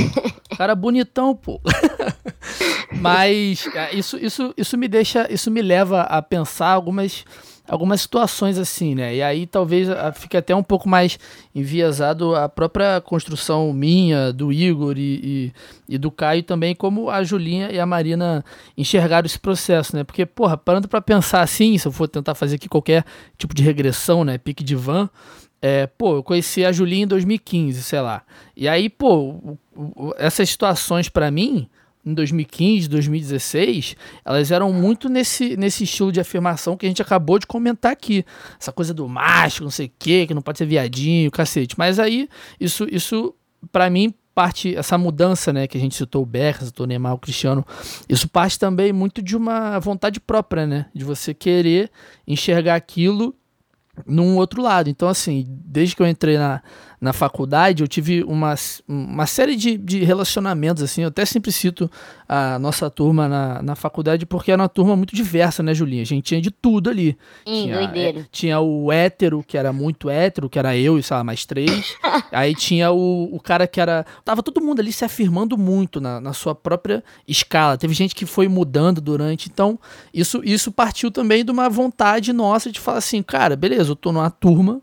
Cara bonitão, pô. Mas é, isso, isso, isso me deixa, isso me leva a pensar algumas, algumas situações assim, né? E aí talvez ah, fique até um pouco mais enviesado a própria construção minha, do Igor e, e, e do Caio também, como a Julinha e a Marina enxergaram esse processo, né? Porque, porra, parando pra pensar assim, se eu for tentar fazer aqui qualquer tipo de regressão, né? Pique de van, é, pô, eu conheci a Julinha em 2015, sei lá. E aí, pô, essas situações pra mim, em 2015, 2016, elas eram muito nesse, nesse estilo de afirmação que a gente acabou de comentar aqui. Essa coisa do macho, não sei o quê, que não pode ser viadinho, cacete. Mas aí, isso, isso para mim, parte, essa mudança, né, que a gente citou o Beckham, citou o Neymar, o Cristiano, isso parte também muito de uma vontade própria, né, de você querer enxergar aquilo num outro lado. Então, assim, desde que eu entrei na, na faculdade, eu tive uma, uma série de, de relacionamentos, assim, eu até sempre cito a nossa turma na, na faculdade, porque era uma turma muito diversa, né, Julinha? A gente tinha de tudo ali. Sim, tinha, é, tinha o hétero, que era muito hétero, que era eu e, sei lá, mais três. Aí tinha o, o cara que era... Tava todo mundo ali se afirmando muito na, na sua própria escala. Teve gente que foi mudando durante. Então, isso, isso partiu também de uma vontade nossa de falar assim, cara, beleza, eu tô numa turma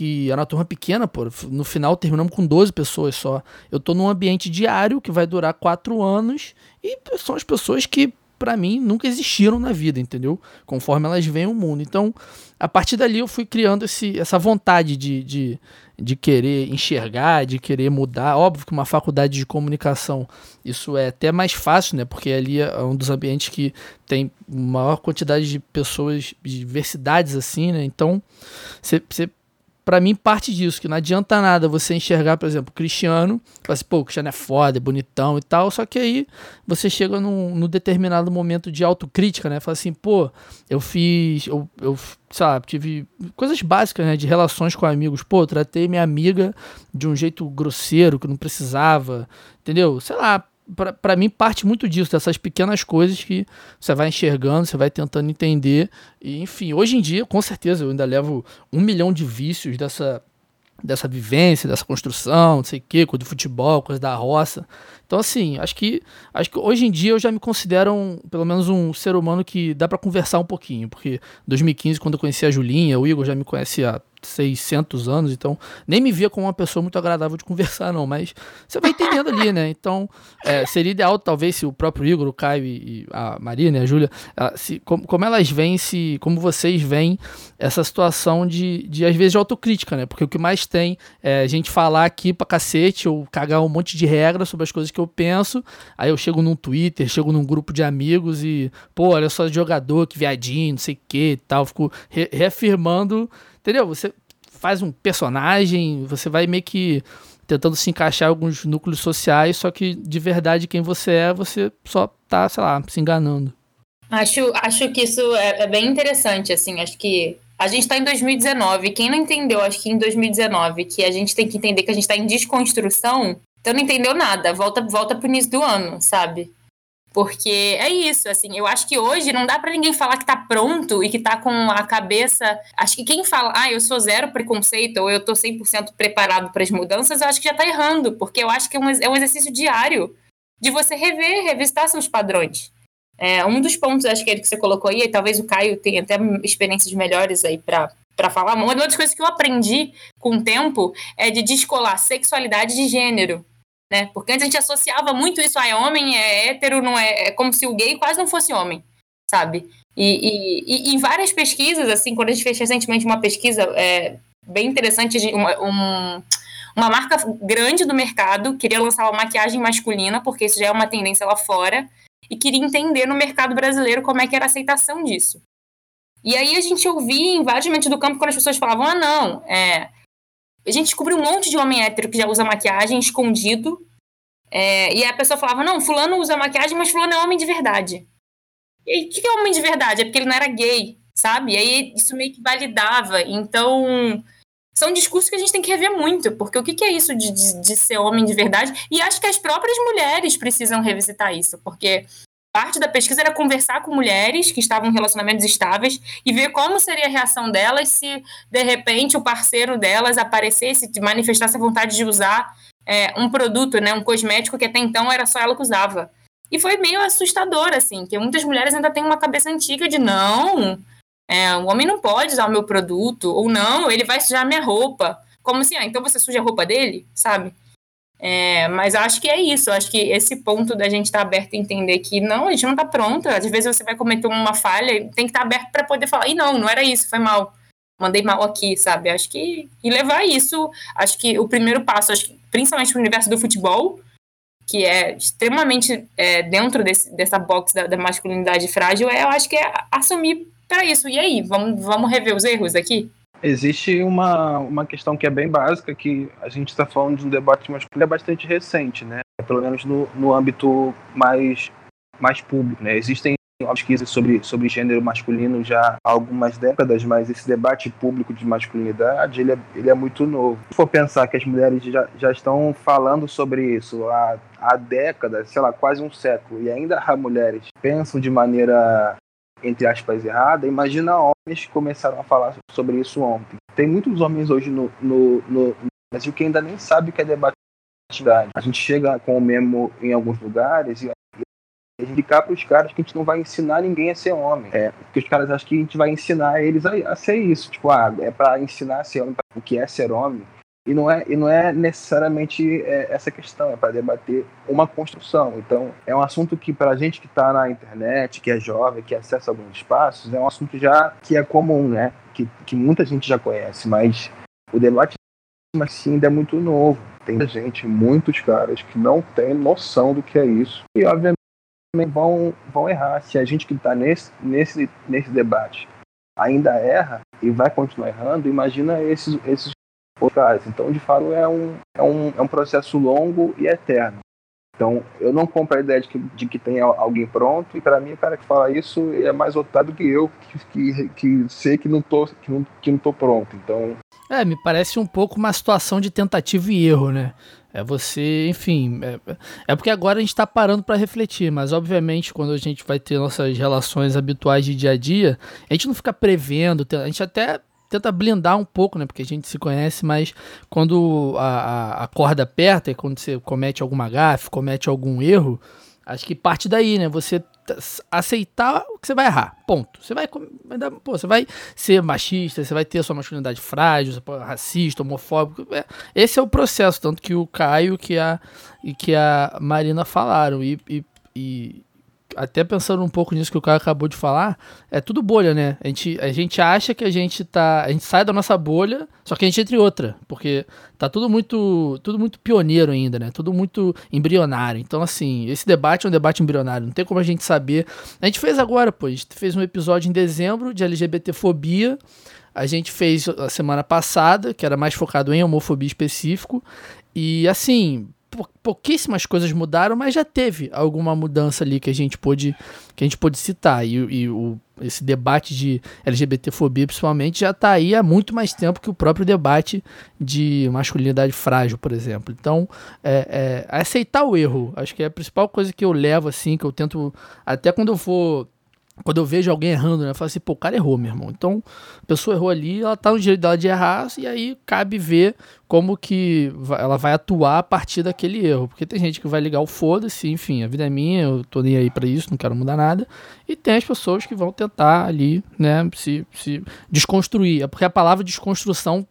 que era uma turma pequena, pô. No final terminamos com 12 pessoas só. Eu tô num ambiente diário que vai durar quatro anos e são as pessoas que para mim nunca existiram na vida, entendeu? Conforme elas veem o mundo. Então, a partir dali eu fui criando esse, essa vontade de, de, de querer enxergar, de querer mudar. Óbvio que uma faculdade de comunicação, isso é até mais fácil, né? Porque ali é um dos ambientes que tem maior quantidade de pessoas, de diversidades assim, né? Então, você para mim parte disso, que não adianta nada você enxergar, por exemplo, Cristiano, assim, pô, o Cristiano é foda, é bonitão e tal, só que aí você chega num, num determinado momento de autocrítica, né? Fala assim, pô, eu fiz, eu, eu sabe, tive coisas básicas, né, de relações com amigos. Pô, tratei minha amiga de um jeito grosseiro, que não precisava, entendeu? Sei lá, para mim parte muito disso, dessas pequenas coisas que você vai enxergando, você vai tentando entender. E, enfim, hoje em dia, com certeza, eu ainda levo um milhão de vícios dessa, dessa vivência, dessa construção, não sei o quê, coisa do futebol, coisa da roça. Então, assim, acho que, acho que hoje em dia eu já me considero, um, pelo menos, um ser humano que dá para conversar um pouquinho. Porque em 2015, quando eu conheci a Julinha, o Igor já me conhecia há 600 anos, então nem me via como uma pessoa muito agradável de conversar, não, mas você vai entendendo ali, né? Então, é, seria ideal, talvez, se o próprio Igor, o Caio e, a Maria, né, a Júlia, se, como, como elas veem, se, como vocês veem essa situação de, de, às vezes, de autocrítica, né? Porque o que mais tem é gente falar aqui pra cacete ou cagar um monte de regras sobre as coisas que eu penso, aí eu chego num Twitter, chego num grupo de amigos e, pô, olha só jogador, que viadinho, não sei o que e tal, fico re reafirmando Entendeu? Você faz um personagem, você vai meio que tentando se encaixar em alguns núcleos sociais, só que de verdade quem você é, você só tá, sei lá, se enganando. Acho, acho que isso é, é bem interessante, assim, acho que a gente está em 2019, quem não entendeu, acho que em 2019, que a gente tem que entender que a gente está em desconstrução, então não entendeu nada, volta, volta pro início do ano, sabe? Porque é isso, assim, eu acho que hoje não dá para ninguém falar que tá pronto e que tá com a cabeça. Acho que quem fala, ah, eu sou zero preconceito ou eu tô 100% preparado para as mudanças, eu acho que já tá errando, porque eu acho que é um, é um exercício diário de você rever, revistar seus padrões. É, um dos pontos, acho que ele que você colocou aí, e talvez o Caio tenha até experiências melhores aí para para falar. Uma das coisas que eu aprendi com o tempo é de descolar sexualidade de gênero né? Porque antes a gente associava muito isso a é homem, é hétero, não é, é como se o gay quase não fosse homem, sabe? E, e, e em várias pesquisas, assim, quando a gente fez recentemente uma pesquisa é, bem interessante, uma, um, uma marca grande do mercado queria lançar uma maquiagem masculina, porque isso já é uma tendência lá fora, e queria entender no mercado brasileiro como é que era a aceitação disso. E aí a gente ouvia em vários momentos do campo quando as pessoas falavam, ah, não, é, a gente descobriu um monte de homem hétero que já usa maquiagem escondido. É, e a pessoa falava: não, Fulano usa maquiagem, mas Fulano é homem de verdade. E aí, o que é homem de verdade? É porque ele não era gay, sabe? E aí isso meio que validava. Então, são discursos que a gente tem que rever muito, porque o que é isso de, de, de ser homem de verdade? E acho que as próprias mulheres precisam revisitar isso, porque parte da pesquisa era conversar com mulheres que estavam em relacionamentos estáveis e ver como seria a reação delas se, de repente, o parceiro delas aparecesse, manifestasse a vontade de usar é, um produto, né, um cosmético que até então era só ela que usava. E foi meio assustador, assim, que muitas mulheres ainda têm uma cabeça antiga de não, é, o homem não pode usar o meu produto, ou não, ele vai sujar minha roupa. Como assim, ah, então você suja a roupa dele, sabe? É, mas acho que é isso, acho que esse ponto da gente estar tá aberto a entender que não, a gente não está pronta. Às vezes você vai cometer uma falha, tem que estar tá aberto para poder falar, e não, não era isso, foi mal. Mandei mal aqui, sabe? Acho que. E levar isso, acho que o primeiro passo, acho que, principalmente no universo do futebol, que é extremamente é, dentro desse, dessa box da, da, masculinidade frágil, é, eu acho que é assumir para isso. E aí, vamos, vamos rever os erros aqui? Existe uma, uma questão que é bem básica, que a gente está falando de um debate masculino é bastante recente, né? Pelo menos no, no âmbito mais, mais público, né? Existem pesquisas sobre, sobre gênero masculino já há algumas décadas, mas esse debate público de masculinidade, ele é, ele é muito novo. Se for pensar que as mulheres já, já estão falando sobre isso há, há décadas, sei lá, quase um século, e ainda há mulheres que pensam de maneira entre aspas, errada, imagina homens que começaram a falar sobre isso ontem. Tem muitos homens hoje no, no, no Brasil que ainda nem sabe o que é debate. A gente chega com o mesmo em alguns lugares e explicar para os caras que a gente não vai ensinar ninguém a ser homem. É, porque os caras acham que a gente vai ensinar eles a, a ser isso. Tipo, ah, é para ensinar a ser homem, o que é ser homem. E não é, e não é necessariamente é, essa questão, é para debater uma construção. Então, é um assunto que, para a gente que está na internet, que é jovem, que acessa alguns espaços, é um assunto já que é comum, né? Que, que muita gente já conhece, mas o debate assim, ainda é muito novo. Tem gente, muitos caras, que não tem noção do que é isso. E, obviamente, vão, vão errar. Se a gente que está nesse, nesse, nesse debate ainda erra e vai continuar errando, imagina esses, esses outros Então, de fato, é um, é, um, é um processo longo e eterno. Então, eu não compro a ideia de que, de que tem alguém pronto, e para mim, o cara que fala isso é mais otário que eu, que, que, que sei que não, tô, que, não, que não tô pronto. Então. É, me parece um pouco uma situação de tentativa e erro, né? É você, enfim. É, é porque agora a gente está parando para refletir, mas obviamente quando a gente vai ter nossas relações habituais de dia a dia, a gente não fica prevendo, a gente até tenta blindar um pouco, né? Porque a gente se conhece, mas quando a, a, corda aperta, quando você comete alguma gafe, comete algum erro, acho que parte daí, né? Você aceitar que você vai errar. Ponto. Você vai, pô, você vai ser machista, você vai ter sua masculinidade frágil, racista, homofóbico. É, esse é o processo, tanto que o Caio que a, e que a Marina falaram. E, e, e até pensando um pouco nisso que o cara acabou de falar, é tudo bolha, né? A gente, a gente acha que a gente tá. A gente sai da nossa bolha, só que a gente entra em outra. Porque tá tudo muito. Tudo muito pioneiro ainda, né? Tudo muito embrionário. Então, assim, esse debate é um debate embrionário. Não tem como a gente saber. A gente fez agora, pô. A gente fez um episódio em dezembro de LGBTfobia. A gente fez a semana passada, que era mais focado em homofobia específico. E assim, pouquíssimas coisas mudaram, mas já teve alguma mudança ali que a gente pôde, que a gente pôde citar. E, e o, esse debate de LGBTfobia, principalmente, já está aí há muito mais tempo que o próprio debate de masculinidade frágil, por exemplo. Então, é, é, aceitar o erro, acho que é a principal coisa que eu levo, assim, que eu tento, até quando eu for quando eu vejo alguém errando, né? Eu falo assim, pô, o cara errou, meu irmão. Então, a pessoa errou ali, ela tá no direito dela de errar, e aí cabe ver como que ela vai atuar a partir daquele erro. Porque tem gente que vai ligar o foda-se, enfim, a vida é minha, eu tô nem aí pra isso, não quero mudar nada. E tem as pessoas que vão tentar ali, né, se, se desconstruir. É porque a palavra desconstrução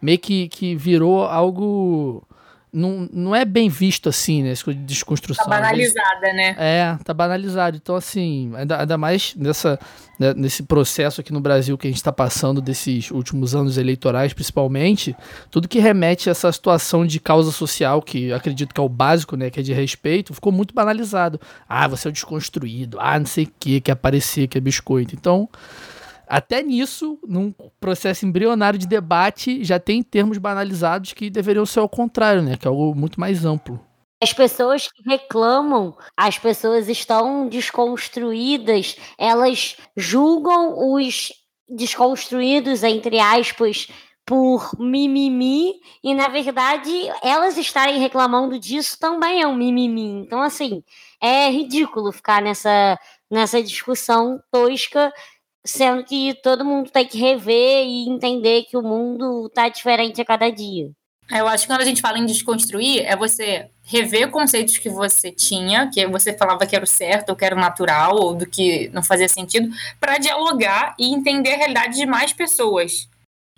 meio que, que virou algo não, não é bem visto assim, né? Essa desconstrução. Tá banalizada, né? É, tá banalizado. Então, assim, ainda, ainda mais nessa, né, nesse processo aqui no Brasil que a gente está passando desses últimos anos eleitorais, principalmente, tudo que remete a essa situação de causa social, que acredito que é o básico, né? Que é de respeito, ficou muito banalizado. Ah, você é o desconstruído, ah, não sei o que, quer aparecer, que é biscoito. Então. Até nisso, num processo embrionário de debate, já tem termos banalizados que deveriam ser ao contrário, né? Que é algo muito mais amplo. As pessoas que reclamam, as pessoas estão desconstruídas, elas julgam os desconstruídos, entre aspas, por mimimi, e na verdade elas estarem reclamando disso também é um mimimi. Então, assim, é ridículo ficar nessa, nessa discussão tosca sendo que todo mundo tem que rever e entender que o mundo tá diferente a cada dia. Eu acho que quando a gente fala em desconstruir, é você rever conceitos que você tinha, que você falava que era o certo, ou que era o natural, ou do que não fazia sentido, para dialogar e entender a realidade de mais pessoas.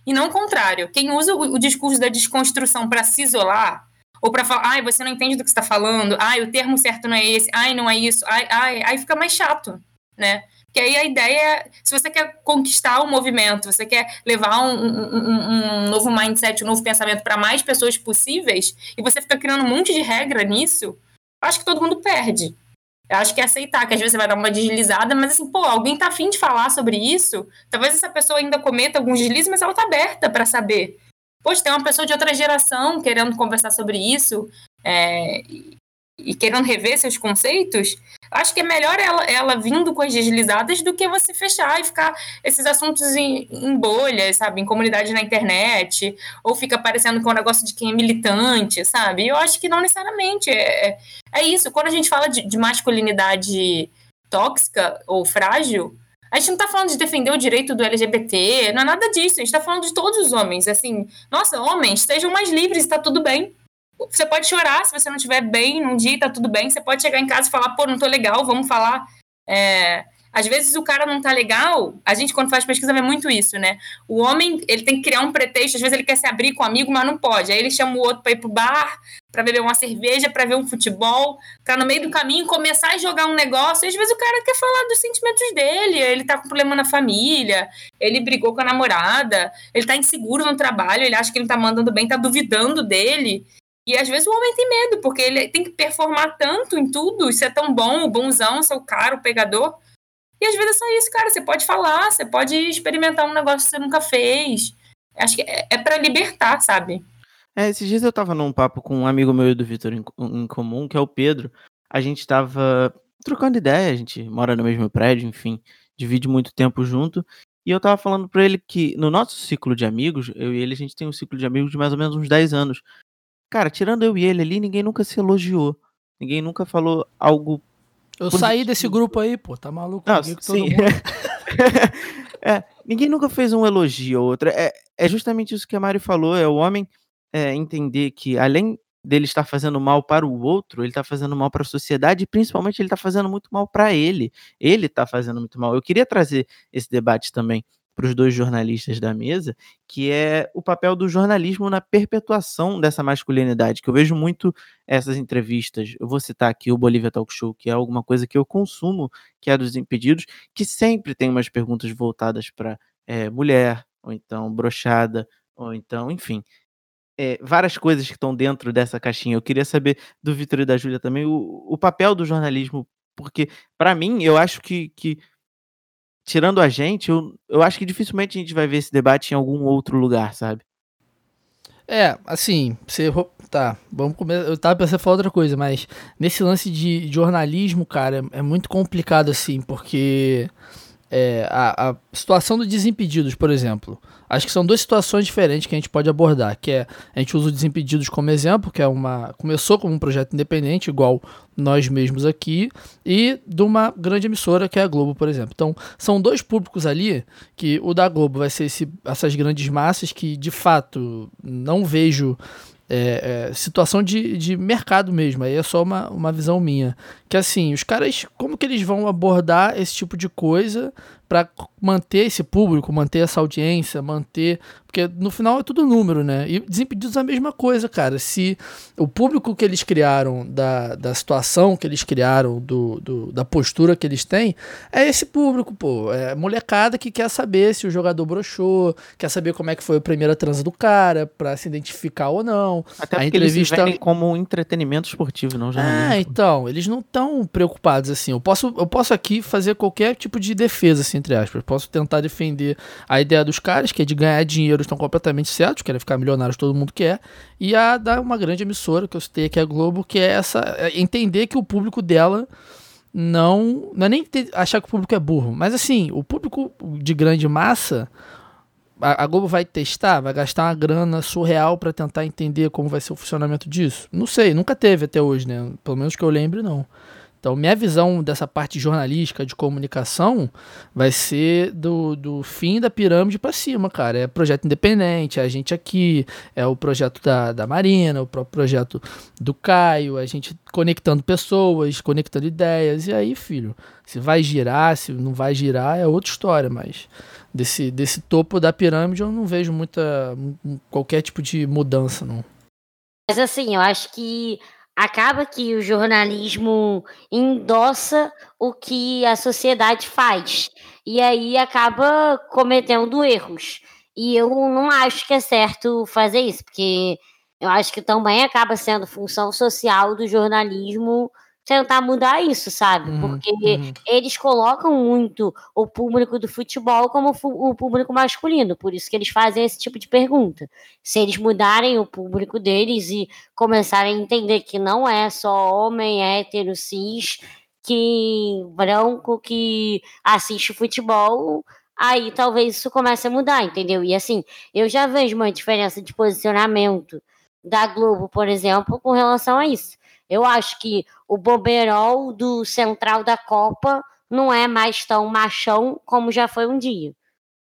E não o contrário. Quem usa o, discurso da desconstrução para se isolar, ou para falar, ai, você não entende do que está falando, ai, o termo certo não é esse, ai, não é isso, ai, ai, aí fica mais chato, né? Que aí a ideia é, se você quer conquistar o movimento, você quer levar um, um, um novo mindset, um novo pensamento para mais pessoas possíveis, e você fica criando um monte de regra nisso, acho que todo mundo perde. Eu acho que é aceitar, que às vezes você vai dar uma deslizada, mas assim, pô, alguém tá afim de falar sobre isso, talvez essa pessoa ainda cometa alguns deslizes, mas ela tá aberta para saber. Poxa, tem uma pessoa de outra geração querendo conversar sobre isso, é, e querendo rever seus conceitos, acho que é melhor ela, ela vindo com as deslizadas do que você fechar e ficar esses assuntos em, em bolhas, sabe? Em comunidade na internet, ou fica parecendo com o um negócio de quem é militante, sabe? Eu acho que não necessariamente. É, é, é isso. Quando a gente fala de, de masculinidade tóxica ou frágil, a gente não tá falando de defender o direito do LGBT, não é nada disso. A gente tá falando de todos os homens. Assim, nossa, homens, sejam mais livres, tá tudo bem você pode chorar se você não estiver bem num dia, tá tudo bem. Você pode chegar em casa e falar, pô, não tô legal, vamos falar. É, Às vezes o cara não tá legal, a gente quando faz pesquisa vê muito isso, né? O homem, ele tem que criar um pretexto, às vezes ele quer se abrir com um amigo, mas não pode. Aí ele chama o outro para ir pro bar, para beber uma cerveja, para ver um futebol, para no meio do caminho começar a jogar um negócio. E às vezes o cara quer falar dos sentimentos dele, ele tá com problema na família, ele brigou com a namorada, ele tá inseguro no trabalho, ele acha que ele tá mandando bem, tá duvidando dele. E às vezes o homem tem medo, porque ele tem que performar tanto em tudo, isso é tão bom, o bonzão, ser o cara, o pegador, e às vezes é só isso, cara. Você pode falar, você pode experimentar um negócio que você nunca fez. Acho que é, é para libertar, sabe? É, esses dias eu tava num papo com um amigo meu e do Vitor em, em, comum, que é o Pedro. A gente tava trocando ideia, a gente mora no mesmo prédio, enfim, divide muito tempo junto. E eu tava falando pra ele que no nosso ciclo de amigos, eu e ele, a gente tem um ciclo de amigos de mais ou menos uns 10 anos. Cara, tirando eu e ele ali, ninguém nunca se elogiou. Ninguém nunca falou algo eu saí desse grupo aí, pô, tá maluco? Não, sim. é, ninguém nunca fez um elogio ou outro. É, é justamente isso que a Mari falou, é o homem é, entender que além dele estar fazendo mal para o outro, ele está fazendo mal para a sociedade e principalmente ele está fazendo muito mal para ele. Ele está fazendo muito mal. Eu queria trazer esse debate também para os dois jornalistas da mesa, que é o papel do jornalismo na perpetuação dessa masculinidade, que eu vejo muito essas entrevistas. Eu vou citar aqui o Bolívia Talk Show, que é alguma coisa que eu consumo, que é dos impedidos, que sempre tem umas perguntas voltadas para é, mulher, ou então brochada, ou então, enfim. É, várias coisas que estão dentro dessa caixinha. Eu queria saber do Vitor e da Júlia também o, o papel do jornalismo, porque, para mim, eu acho que, que tirando a gente, eu, eu acho que dificilmente a gente vai ver esse debate em algum outro lugar, sabe? É, assim, você. Tá, vamos começar. Eu tava pensando em falar outra coisa, mas nesse lance de jornalismo, cara, é muito complicado, assim, porque é, a, a, situação do Desimpedidos, por exemplo. Acho que são duas situações diferentes que a gente pode abordar, que é, a gente usa o Desimpedidos como exemplo, que é uma, começou como um projeto independente, igual nós mesmos aqui, e de uma grande emissora, que é a Globo, por exemplo. Então, são dois públicos ali, que o da Globo vai ser esse, essas grandes massas que, de fato, não vejo é, é, situação de, de mercado mesmo, aí é só uma, uma visão minha. Que assim, os caras, como que eles vão abordar esse tipo de coisa para manter esse público, manter essa audiência, manter. Porque no final é tudo número, né? E Desimpedidos é a mesma coisa, cara. Se o público que eles criaram, da, da situação que eles criaram, do, do, da postura que eles têm, é esse público, pô. É molecada que quer saber se o jogador broxou, quer saber como é que foi a primeira transa do cara, pra se identificar ou não. Até a entrevista... eles se como um entretenimento esportivo, não já. É, então, eles não estão preocupados assim. Eu posso, eu posso aqui fazer qualquer tipo de defesa, assim, entre aspas. Posso tentar defender a ideia dos caras, que é de ganhar dinheiro, estão completamente certos, querem ficar milionários, todo mundo quer, e a da uma grande emissora, que eu citei aqui, a Globo, que é essa. É entender que o público dela não. Não é nem achar que o público é burro, mas assim, o público de grande massa. A, Globo vai testar, vai gastar uma grana surreal para tentar entender como vai ser o funcionamento disso? Não sei, nunca teve até hoje, né? Pelo menos que eu lembre, não. Então, minha visão dessa parte jornalística, de comunicação, vai ser do, do fim da pirâmide para cima, cara. É projeto independente, é a gente aqui, é o projeto da, da Marina, o próprio projeto do Caio, a gente conectando pessoas, conectando ideias. E aí, filho, se vai girar, se não vai girar, é outra história, mas desse, desse topo da pirâmide eu não vejo muita qualquer tipo de mudança, não. Mas assim, eu acho que acaba que o jornalismo endossa o que a sociedade faz e aí acaba cometendo erros. E eu não acho que é certo fazer isso, porque eu acho que também acaba sendo função social do jornalismo tentar mudar isso, sabe? Uhum, Porque uhum. eles colocam muito o público do futebol como o público masculino, por isso que eles fazem esse tipo de pergunta. Se eles mudarem o público deles e começarem a entender que não é só homem hétero cis que branco que assiste futebol, aí talvez isso comece a mudar, entendeu? E assim, eu já vejo uma diferença de posicionamento da Globo, por exemplo, com relação a isso. Eu acho que o boberol do Central da Copa não é mais tão machão como já foi um dia.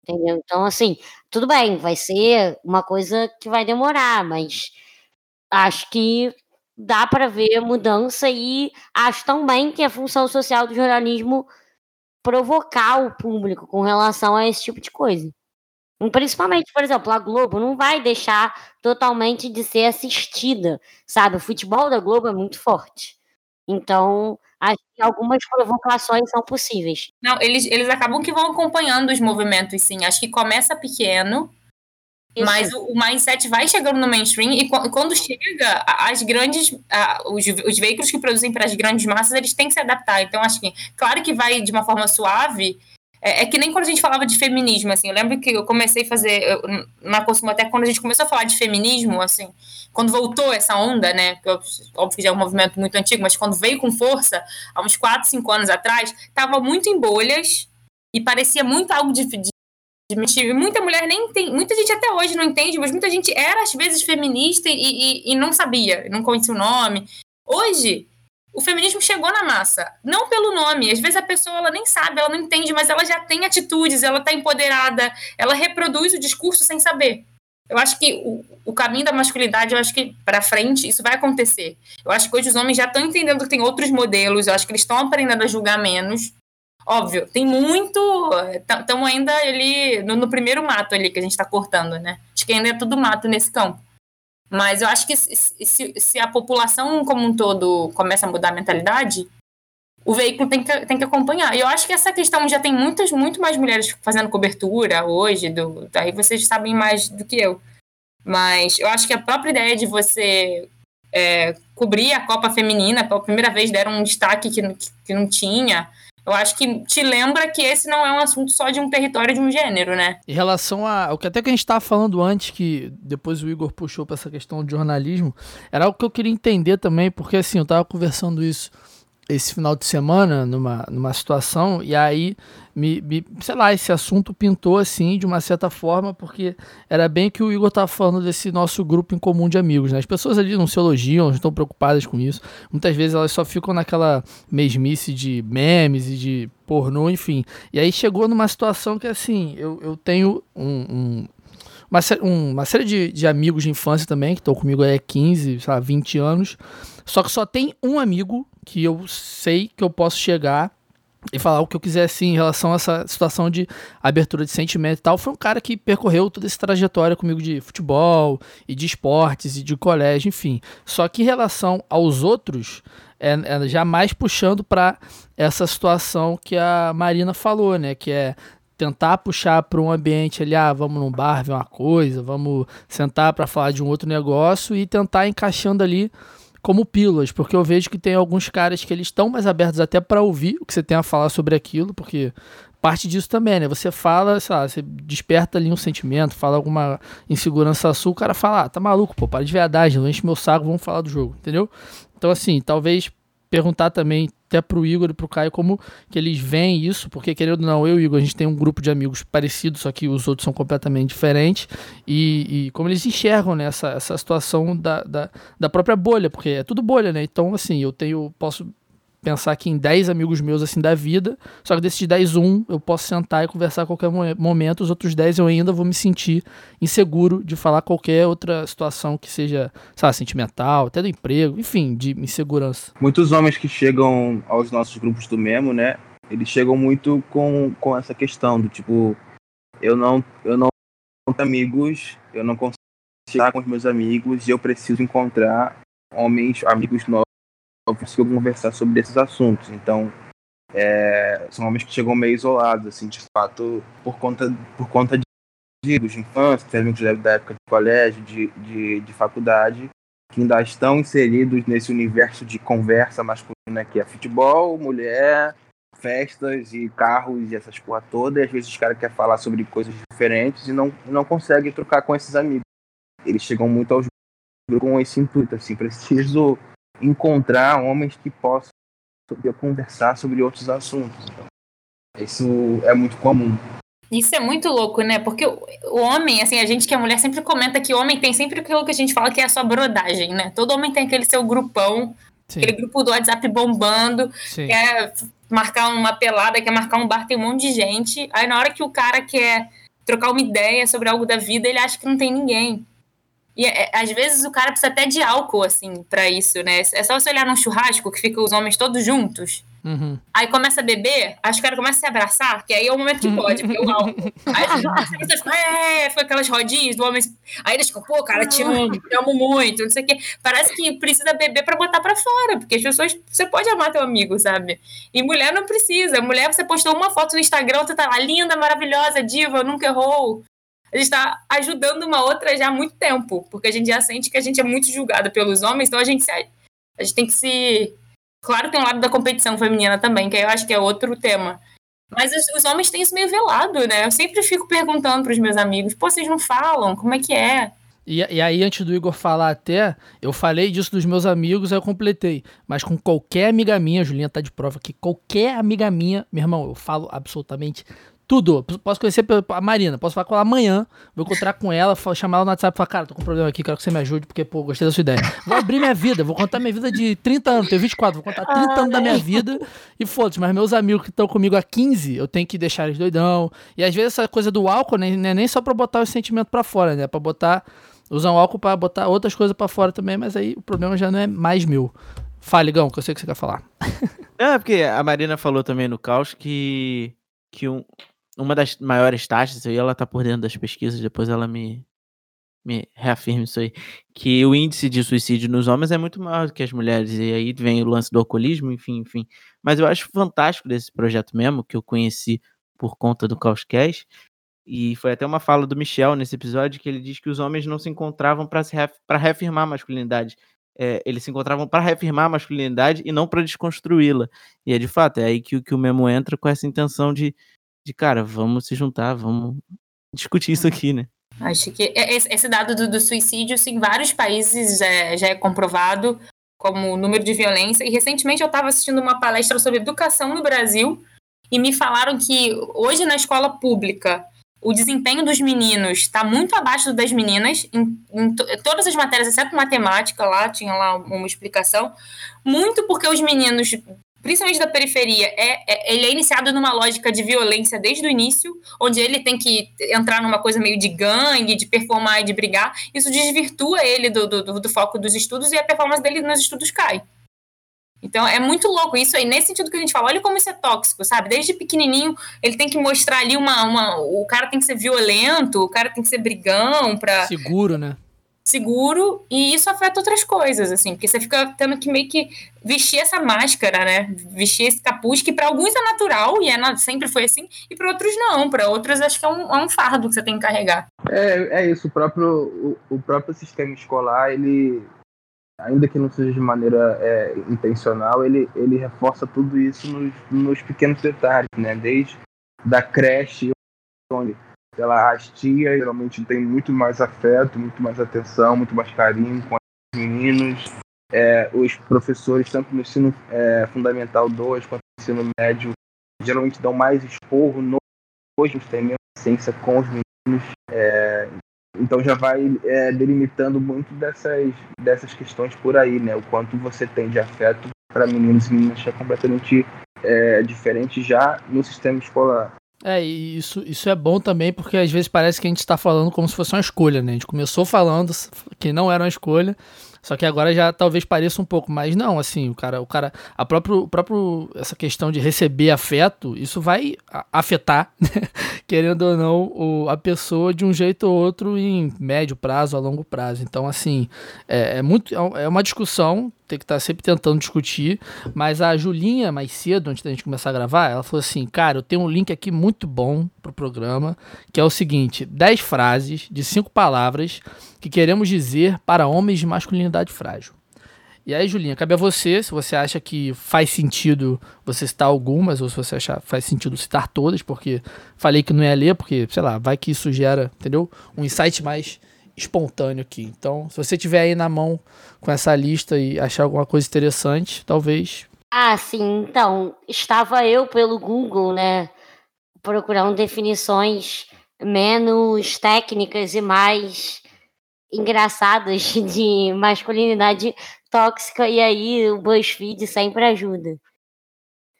Entendeu? Então, assim, tudo bem, vai ser uma coisa que vai demorar, mas acho que dá para ver mudança e acho também que a função social do jornalismo provocar o público com relação a esse tipo de coisa. Principalmente, por exemplo, a Globo não vai deixar totalmente de ser assistida, sabe? O futebol da Globo é muito forte. Então, acho que algumas provocações são possíveis. Não, eles, eles acabam que vão acompanhando os movimentos, sim. Acho que começa pequeno, isso. Mas o, o, mindset vai chegando no mainstream e quando chega, as grandes, os, os veículos que produzem para as grandes massas, eles têm que se adaptar. Então, acho que, claro que vai de uma forma suave, é, é, que nem quando a gente falava de feminismo, assim, eu lembro que eu comecei a fazer, eu, na Consumo até quando a gente começou a falar de feminismo, assim, quando voltou essa onda, né, que óbvio que já é um movimento muito antigo, mas quando veio com força, há uns 4, 5 anos atrás, estava muito em bolhas e parecia muito algo de, de Muita mulher nem tem, muita gente até hoje não entende, mas muita gente era às vezes feminista e, e, e não sabia, não conhecia o nome. Hoje, o feminismo chegou na massa, não pelo nome. Às vezes a pessoa ela nem sabe, ela não entende, mas ela já tem atitudes, ela está empoderada, ela reproduz o discurso sem saber. Eu acho que o, o caminho da masculinidade, eu acho que para frente isso vai acontecer. Eu acho que hoje os homens já estão entendendo que tem outros modelos, eu acho que eles estão aprendendo a julgar menos. Óbvio, tem muito. Estamos ainda ali no, no, primeiro mato ali que a gente está cortando, né? Acho que ainda é tudo mato nesse campo. Mas eu acho que se, se, a população como um todo começa a mudar a mentalidade, o veículo tem que, tem que acompanhar. E eu acho que essa questão já tem muitas, muito mais mulheres fazendo cobertura hoje, do, daí vocês sabem mais do que eu. Mas eu acho que a própria ideia de você é, cobrir a Copa Feminina, pela primeira vez deram um destaque que, que não tinha. Eu acho que te lembra que esse não é um assunto só de um território de um gênero, né? Em relação a. O que até que a gente estava falando antes, que depois o Igor puxou para essa questão de jornalismo, era algo que eu queria entender também, porque assim, eu estava conversando isso esse final de semana numa, numa situação e aí me, me, sei lá, esse assunto pintou assim de uma certa forma porque era bem que o Igor estava falando desse nosso grupo em comum de amigos, né? As pessoas ali não se elogiam, não estão preocupadas com isso. Muitas vezes elas só ficam naquela mesmice de memes e de pornô, enfim. E aí chegou numa situação que assim, eu, eu tenho um, um uma, uma série de, de amigos de infância também, que estão comigo há 15, sei lá, 20 anos. Só que só tem um amigo que eu sei que eu posso chegar e falar o que eu quiser assim em relação a essa situação de abertura de sentimento e tal. Foi um cara que percorreu toda essa trajetória comigo de futebol e de esportes e de colégio, enfim. Só que em relação aos outros, é, é jamais puxando para essa situação que a Marina falou, né? Que é tentar puxar para um ambiente ali, ah, vamos num bar ver uma coisa, vamos sentar para falar de um outro negócio e tentar encaixando ali como pílulas, porque eu vejo que tem alguns caras que eles estão mais abertos até para ouvir o que você tem a falar sobre aquilo, porque parte disso também, né? Você fala, sei lá, você desperta ali um sentimento, fala alguma insegurança sua, o cara fala, ah, tá maluco, pô, para de verdade, não enche meu saco, vamos falar do jogo, entendeu? Então, assim, talvez perguntar também até pro Igor e pro Caio como que eles veem isso, porque querendo ou não, eu e o Igor, a gente tem um grupo de amigos parecidos, só que os outros são completamente diferentes, e, e como eles enxergam né, essa, essa situação da, da, da própria bolha, porque é tudo bolha, né? Então, assim, eu tenho, posso pensar aqui em 10 amigos meus assim da vida, só que desses 10, um eu posso sentar e conversar a qualquer momento, os outros 10 eu ainda vou me sentir inseguro de falar qualquer outra situação que seja, sabe, sentimental, até do emprego, enfim, de insegurança. Muitos homens que chegam aos nossos grupos do Memo, né, eles chegam muito com, com essa questão do tipo, eu não, eu não tenho amigos, eu não consigo estar com os meus amigos e eu preciso encontrar homens, amigos novos consigo conversar sobre esses assuntos. Então, é, são homens que chegam meio isolados, assim, de fato, por conta, por conta de amigos de infância, de amigos da época de colégio, de, de, de faculdade, que ainda estão inseridos nesse universo de conversa masculina que é futebol, mulher, festas e carros e essas porra toda, e às vezes os caras querem falar sobre coisas diferentes e não, não conseguem trocar com esses amigos. Eles chegam muito aos com esse intuito, assim, preciso encontrar homens que possam conversar sobre outros assuntos. Então, isso é muito comum. Isso é muito louco, né? Porque o homem, assim, a gente que é mulher sempre comenta que o homem tem sempre aquilo que a gente fala que é a sua brodagem, né? Todo homem tem aquele seu grupão, Sim. aquele grupo do WhatsApp bombando, Sim. quer marcar uma pelada, quer marcar um bar, tem um monte de gente. Aí na hora que o cara quer trocar uma ideia sobre algo da vida, ele acha que não tem ninguém. E é, às vezes o cara precisa até de álcool, assim, para isso, né? É só você olhar num churrasco que fica os homens todos juntos. Uhum. Aí começa a beber, as caras começam a se abraçar, que aí é o momento que pode, porque é o álcool. Aí as pessoas ficam, é, foi aquelas rodinhas do homem. Aí eles ficam, pô, cara, te amo, te amo muito, não sei o quê. Parece que precisa beber pra botar pra fora, porque as pessoas, você pode amar teu amigo, sabe? E mulher não precisa. Mulher, você postou uma foto no Instagram, você tá lá, linda, maravilhosa, diva, nunca errou. A gente tá ajudando uma outra já há muito tempo, porque a gente já sente que a gente é muito julgada pelos homens, então a gente, se, a gente tem que se Claro, tem um lado da competição feminina também, que eu acho que é outro tema. Mas os, os homens têm isso meio velado, né? Eu sempre fico perguntando pros meus amigos, pô, vocês não falam? Como é que é? E, e, aí, antes do Igor falar até, eu falei disso dos meus amigos, aí eu completei. Mas com qualquer amiga minha, Julinha tá de prova que qualquer amiga minha, meu irmão, eu falo absolutamente tudo. Posso conhecer a Marina, posso falar com ela amanhã, vou encontrar com ela, chamar ela no WhatsApp e falar, cara, tô com um problema aqui, quero que você me ajude, porque, pô, gostei da sua ideia. Vou abrir minha vida, vou contar minha vida de 30 anos, tenho 24, vou contar 30 anos da minha vida e foda-se, mas meus amigos que estão comigo há 15, eu tenho que deixar eles doidão. E às vezes essa coisa do álcool, né, não é nem só pra botar os sentimentos pra fora, né, pra botar, usar o álcool pra botar outras coisas pra fora também, mas aí o problema já não é mais meu. Fale, Gão, que eu sei que você quer falar. É, porque a Marina falou também no caos que, que um, uma das maiores taxas, aí ela tá por dentro das pesquisas, depois ela me, me reafirma isso aí, que o índice de suicídio nos homens é muito maior do que as mulheres, e aí vem o lance do alcoolismo, enfim, enfim. Mas eu acho fantástico desse projeto mesmo, que eu conheci por conta do Causcast, e foi até uma fala do Michel nesse episódio, que ele diz que os homens não se encontravam para ref, reafirmar a masculinidade, é, eles se encontravam para reafirmar a masculinidade e não para desconstruí-la. E é de fato, é aí que, que o Memo entra com essa intenção de, de cara, vamos se juntar, vamos discutir isso aqui, né? Acho que esse dado do, do suicídio, sim, em vários países já, é, já é comprovado como número de violência. E recentemente eu estava assistindo uma palestra sobre educação no Brasil e me falaram que hoje na escola pública o desempenho dos meninos está muito abaixo das meninas em, em, todas as matérias, exceto matemática, lá tinha lá uma explicação, muito porque os meninos principalmente da periferia, é, é, ele é iniciado numa lógica de violência desde o início, onde ele tem que entrar numa coisa meio de gangue, de performar e de brigar. Isso desvirtua ele do, do, do foco dos estudos e a performance dele nos estudos cai. Então é muito louco isso aí, nesse sentido que a gente fala, olha como isso é tóxico, sabe? Desde pequenininho ele tem que mostrar ali uma, uma. O cara tem que ser violento, o cara tem que ser brigão pra. Seguro, né? Seguro e isso afeta outras coisas, assim, porque você fica tendo que meio que vestir essa máscara, né? Vestir esse capuz que para alguns é natural e é, sempre foi assim, e para outros não. Para outros acho que é um, é um, fardo que você tem que carregar. É, é isso. O próprio, o, o próprio sistema escolar, ele, ainda que não seja de maneira é, intencional, ele, ele reforça tudo isso nos, nos pequenos detalhes, né? Desde da creche, onde as tias geralmente têm muito mais afeto, muito mais atenção, muito mais carinho com os meninos. É, os professores, tanto no ensino é, fundamental 2 quanto no ensino médio, geralmente dão mais esporro no, hoje tem menos ciência com os meninos. É, então já vai é, delimitando muito dessas, dessas questões por aí, né? O quanto você tem de afeto para meninos e meninas é completamente é, diferente já no sistema escolar. É, e isso, isso é bom também porque às vezes parece que a gente está falando como se fosse uma escolha, né? A gente começou falando que não era uma escolha, só que agora já talvez pareça um pouco, mas não, assim, o cara, o cara, a próprio, próprio essa questão de receber afeto, isso vai afetar, né? querendo ou não, o, a pessoa de um jeito ou outro em médio prazo, a longo prazo. Então, assim, é, é muito, é, é uma discussão tem que estar tá sempre tentando discutir. Mas a Julinha, mais cedo, antes da gente começar a gravar, ela falou assim: Cara, eu tenho um link aqui muito bom pro programa, que é o seguinte: 10 frases de 5 palavras que queremos dizer para homens de masculinidade frágil. E aí, Julinha, cabe a você, se você acha que faz sentido você citar algumas, ou se você achar faz sentido citar todas, porque falei que não ia ler, porque, sei lá, vai que isso gera, entendeu? Um insight mais espontâneo aqui. Então, se você tiver aí na mão com essa lista e achar alguma coisa interessante, talvez. Ah, sim. Então, estava eu pelo Google, né, procurando definições menos técnicas e mais engraçadas de masculinidade tóxica e aí o BuzzFeed sempre ajuda.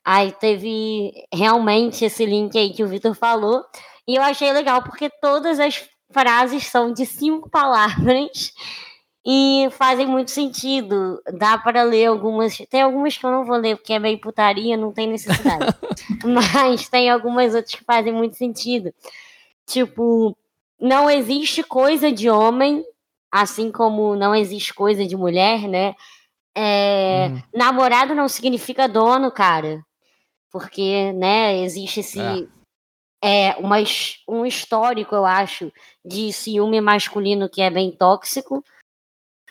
Aí teve realmente esse link aí que o Vitor falou e eu achei legal porque todas as frases são de cinco palavras e fazem muito sentido. Dá para ler algumas. Tem algumas que eu não vou ler porque é meio putaria, não tem necessidade. Mas tem algumas outras que fazem muito sentido. Tipo, não existe coisa de homem, assim como não existe coisa de mulher, né? É, hum. Namorado não significa dono, cara. Porque, né, existe esse. É. é uma, um histórico, eu acho, de ciúme masculino que é bem tóxico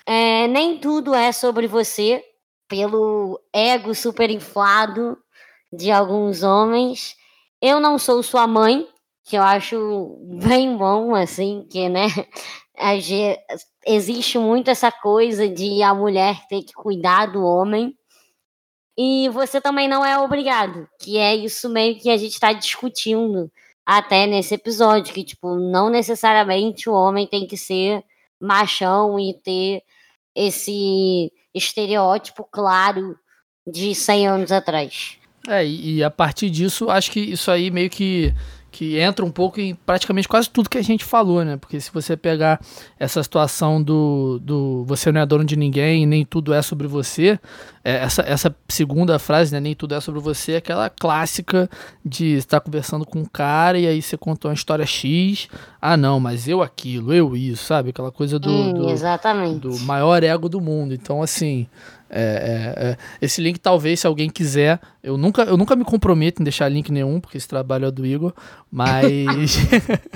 é, nem tudo é sobre você, pelo ego super inflado de alguns homens. Eu não sou sua mãe, que eu acho bem bom, assim, que, né? Existe muito essa coisa de a mulher ter que cuidar do homem. E você também não é obrigado, que é isso meio que a gente está discutindo até nesse episódio, que, tipo, não necessariamente o homem tem que ser machão e ter esse estereótipo claro de 100 anos atrás. É, e a partir disso, acho que isso aí meio que que entra um pouco em praticamente quase tudo que a gente falou, né? Porque se você pegar essa situação do, do você não é dono de ninguém, nem tudo é sobre você, é, essa, essa segunda frase, né? Nem tudo é sobre você, é aquela clássica de estar conversando com um cara e aí você contou uma história X, ah não, mas eu aquilo, eu isso, sabe? Aquela coisa do, hum, do, exatamente. do maior ego do mundo. Então, assim, é, é, é, esse link, talvez, se alguém quiser, eu nunca, eu nunca me comprometo em deixar link nenhum, porque esse trabalho é do Igor, mas.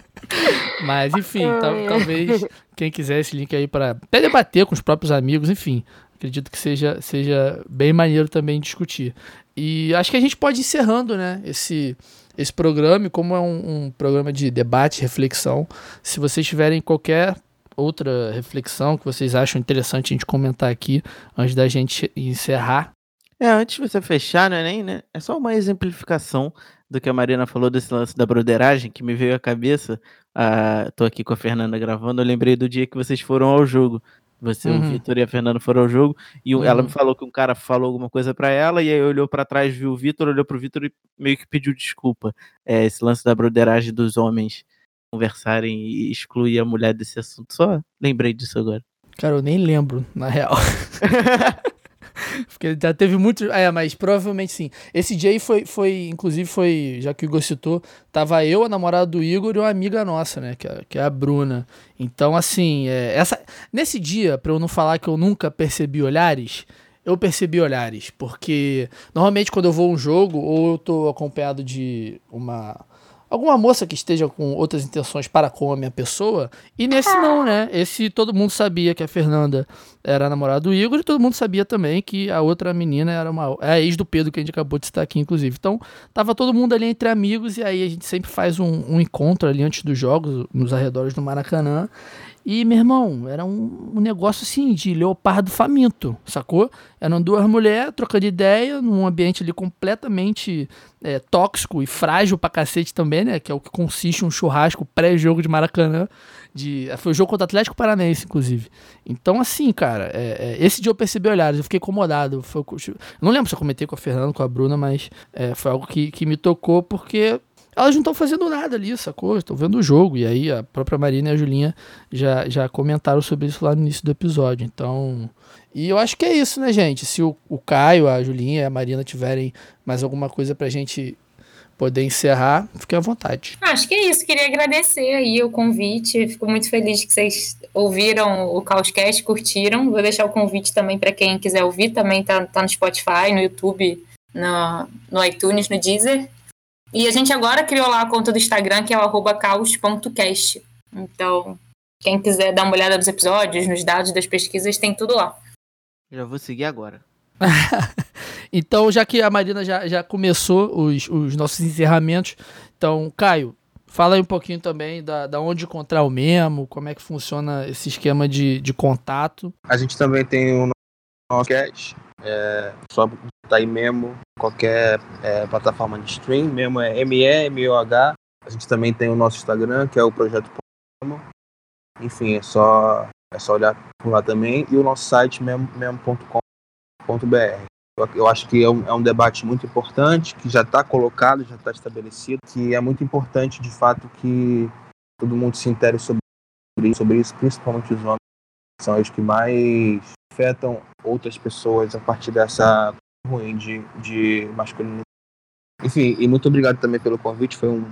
mas, enfim, tal, talvez quem quiser esse link aí para até debater com os próprios amigos, enfim, acredito que seja, seja bem maneiro também discutir. E acho que a gente pode ir encerrando, né, esse, esse programa, como é um, um programa de debate, reflexão. Se vocês tiverem qualquer outra reflexão que vocês acham interessante a gente comentar aqui antes da gente encerrar? É, antes de você fechar, não é nem, né? É só uma exemplificação do que a Marina falou desse lance da broderagem que me veio à cabeça. Ah, tô aqui com a Fernanda gravando, eu lembrei do dia que vocês foram ao jogo. Você, uhum. o Vitor e a Fernanda foram ao jogo e uhum. ela me falou que um cara falou alguma coisa para ela e aí olhou para trás, viu o Vitor, olhou pro Vitor e meio que pediu desculpa. É, esse lance da broderagem dos homens conversarem e excluir a mulher desse assunto. Só lembrei disso agora. Cara, eu nem lembro, na real. Porque já teve muito. É, mas provavelmente sim. Esse dia aí foi, foi, inclusive, foi, já que o Igor citou, tava eu, a namorada do Igor e uma amiga nossa, né? Que é, que é a Bruna. Então, assim, é, essa, nesse dia, pra eu não falar que eu nunca percebi olhares, eu percebi olhares. Porque normalmente quando eu vou a um jogo, ou eu tô acompanhado de uma alguma moça que esteja com outras intenções para com a minha pessoa. E nesse não, né? Esse todo mundo sabia que a Fernanda era a namorada do Igor e todo mundo sabia também que a outra menina era uma é a ex do Pedro que a gente acabou de citar aqui, inclusive. Então, tava todo mundo ali entre amigos e aí a gente sempre faz um, um encontro ali antes dos jogos, nos arredores do Maracanã. E, meu irmão, era um, um, negócio assim de leopardo faminto, sacou? Eram duas mulheres trocando ideia num ambiente ali completamente é, tóxico e frágil pra cacete também, né? Que é o que consiste um churrasco pré-jogo de Maracanã. De, foi o jogo contra o Atlético Paranaense, inclusive. Então, assim, cara, é, é, esse dia eu percebi olhares, eu fiquei incomodado. Foi, eu não lembro se eu comentei com a Fernanda, com a Bruna, mas é, foi algo que, que me tocou porque elas não estão fazendo nada ali, sacou? Estão vendo o jogo. E aí a própria Marina e a Julinha já, já comentaram sobre isso lá no início do episódio. Então. E eu acho que é isso, né, gente? Se o, o Caio, a Julinha e a Marina tiverem mais alguma coisa pra gente poder encerrar, fique à vontade. Acho que é isso. Queria agradecer aí o convite. Fico muito feliz que vocês ouviram o Caoscast, curtiram. Vou deixar o convite também para quem quiser ouvir. Também tá, tá no Spotify, no YouTube, no, no iTunes, no Deezer. E a gente agora criou lá a conta do Instagram, que é o caos.cast. Então, quem quiser dar uma olhada nos episódios, nos dados das pesquisas, tem tudo lá. Já vou seguir agora. então, já que a Marina já, já começou os, os nossos encerramentos, então, Caio, fala aí um pouquinho também da, da onde encontrar o Memo, como é que funciona esse esquema de, de contato. A gente também tem o nosso cast, é, só botar aí Memo, qualquer é, plataforma de stream, Memo é M-E-M-O-H. A gente também tem o nosso Instagram, que é o Projeto Memo. Enfim, é só, é só olhar por lá também. E o nosso site, memo.com.br. Eu, eu acho que é um, é um debate muito importante, que já está colocado, já está estabelecido, que é muito importante, de fato, que todo mundo se intere sobre sobre isso principalmente os homens, são os que mais afetam outras pessoas a partir dessa ruim de, de masculinidade. Enfim, e muito obrigado também pelo convite, foi um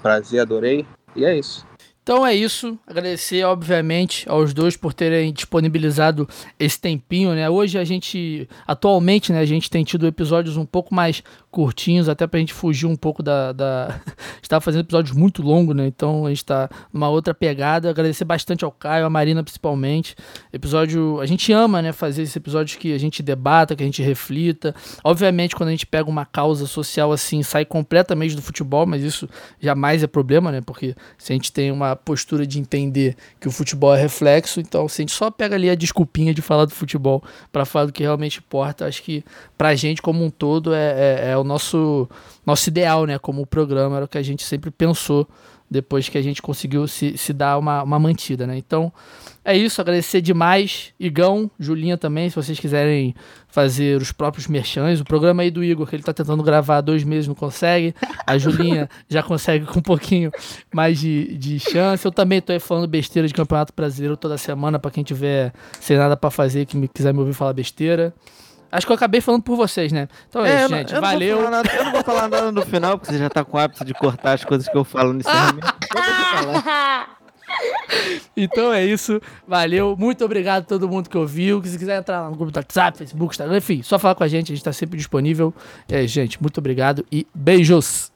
prazer, adorei. E é isso. Então é isso. Agradecer, obviamente, aos dois por terem disponibilizado esse tempinho, né? Hoje a gente, atualmente, né, a gente tem tido episódios um pouco mais curtinhos, até pra gente fugir um pouco da. da... Estava fazendo episódios muito longos, né? Então a gente tá numa outra pegada. Agradecer bastante ao Caio, a Marina principalmente. Episódio. A gente ama, né? Fazer esses episódios que a gente debata, que a gente reflita. Obviamente, quando a gente pega uma causa social assim, sai completamente do futebol, mas isso jamais é problema, né? Porque se a gente tem uma postura de entender que o futebol é reflexo, então se a gente só pega ali a desculpinha de falar do futebol para falar do que realmente importa, acho que pra gente como um todo é, é, é o nosso, nosso ideal, né? Como o programa era o que a gente sempre pensou depois que a gente conseguiu se, se dar uma, uma mantida, né? Então, é isso, agradecer demais. Igão, Julinha também, se vocês quiserem fazer os próprios merchans. O programa aí do Igor, que ele tá tentando gravar há dois meses, não consegue. A Julinha já consegue com um pouquinho mais de, de chance. Eu também tô aí falando besteira de Campeonato Brasileiro toda semana, para quem tiver sem nada para fazer, que me, quiser me ouvir falar besteira. Acho que eu acabei falando por vocês, né? Então é, É, isso, gente. eu Valeu. nada- eu não vou falar nada no final, porque você já tá com o hábito de cortar as coisas que eu falo no encerramento. Então é isso. Valeu. Muito obrigado a todo mundo que ouviu. Se quiser entrar lá no grupo do WhatsApp, Facebook, Instagram, enfim, só falar com a gente. A gente tá sempre disponível. É, gente, muito obrigado e beijos.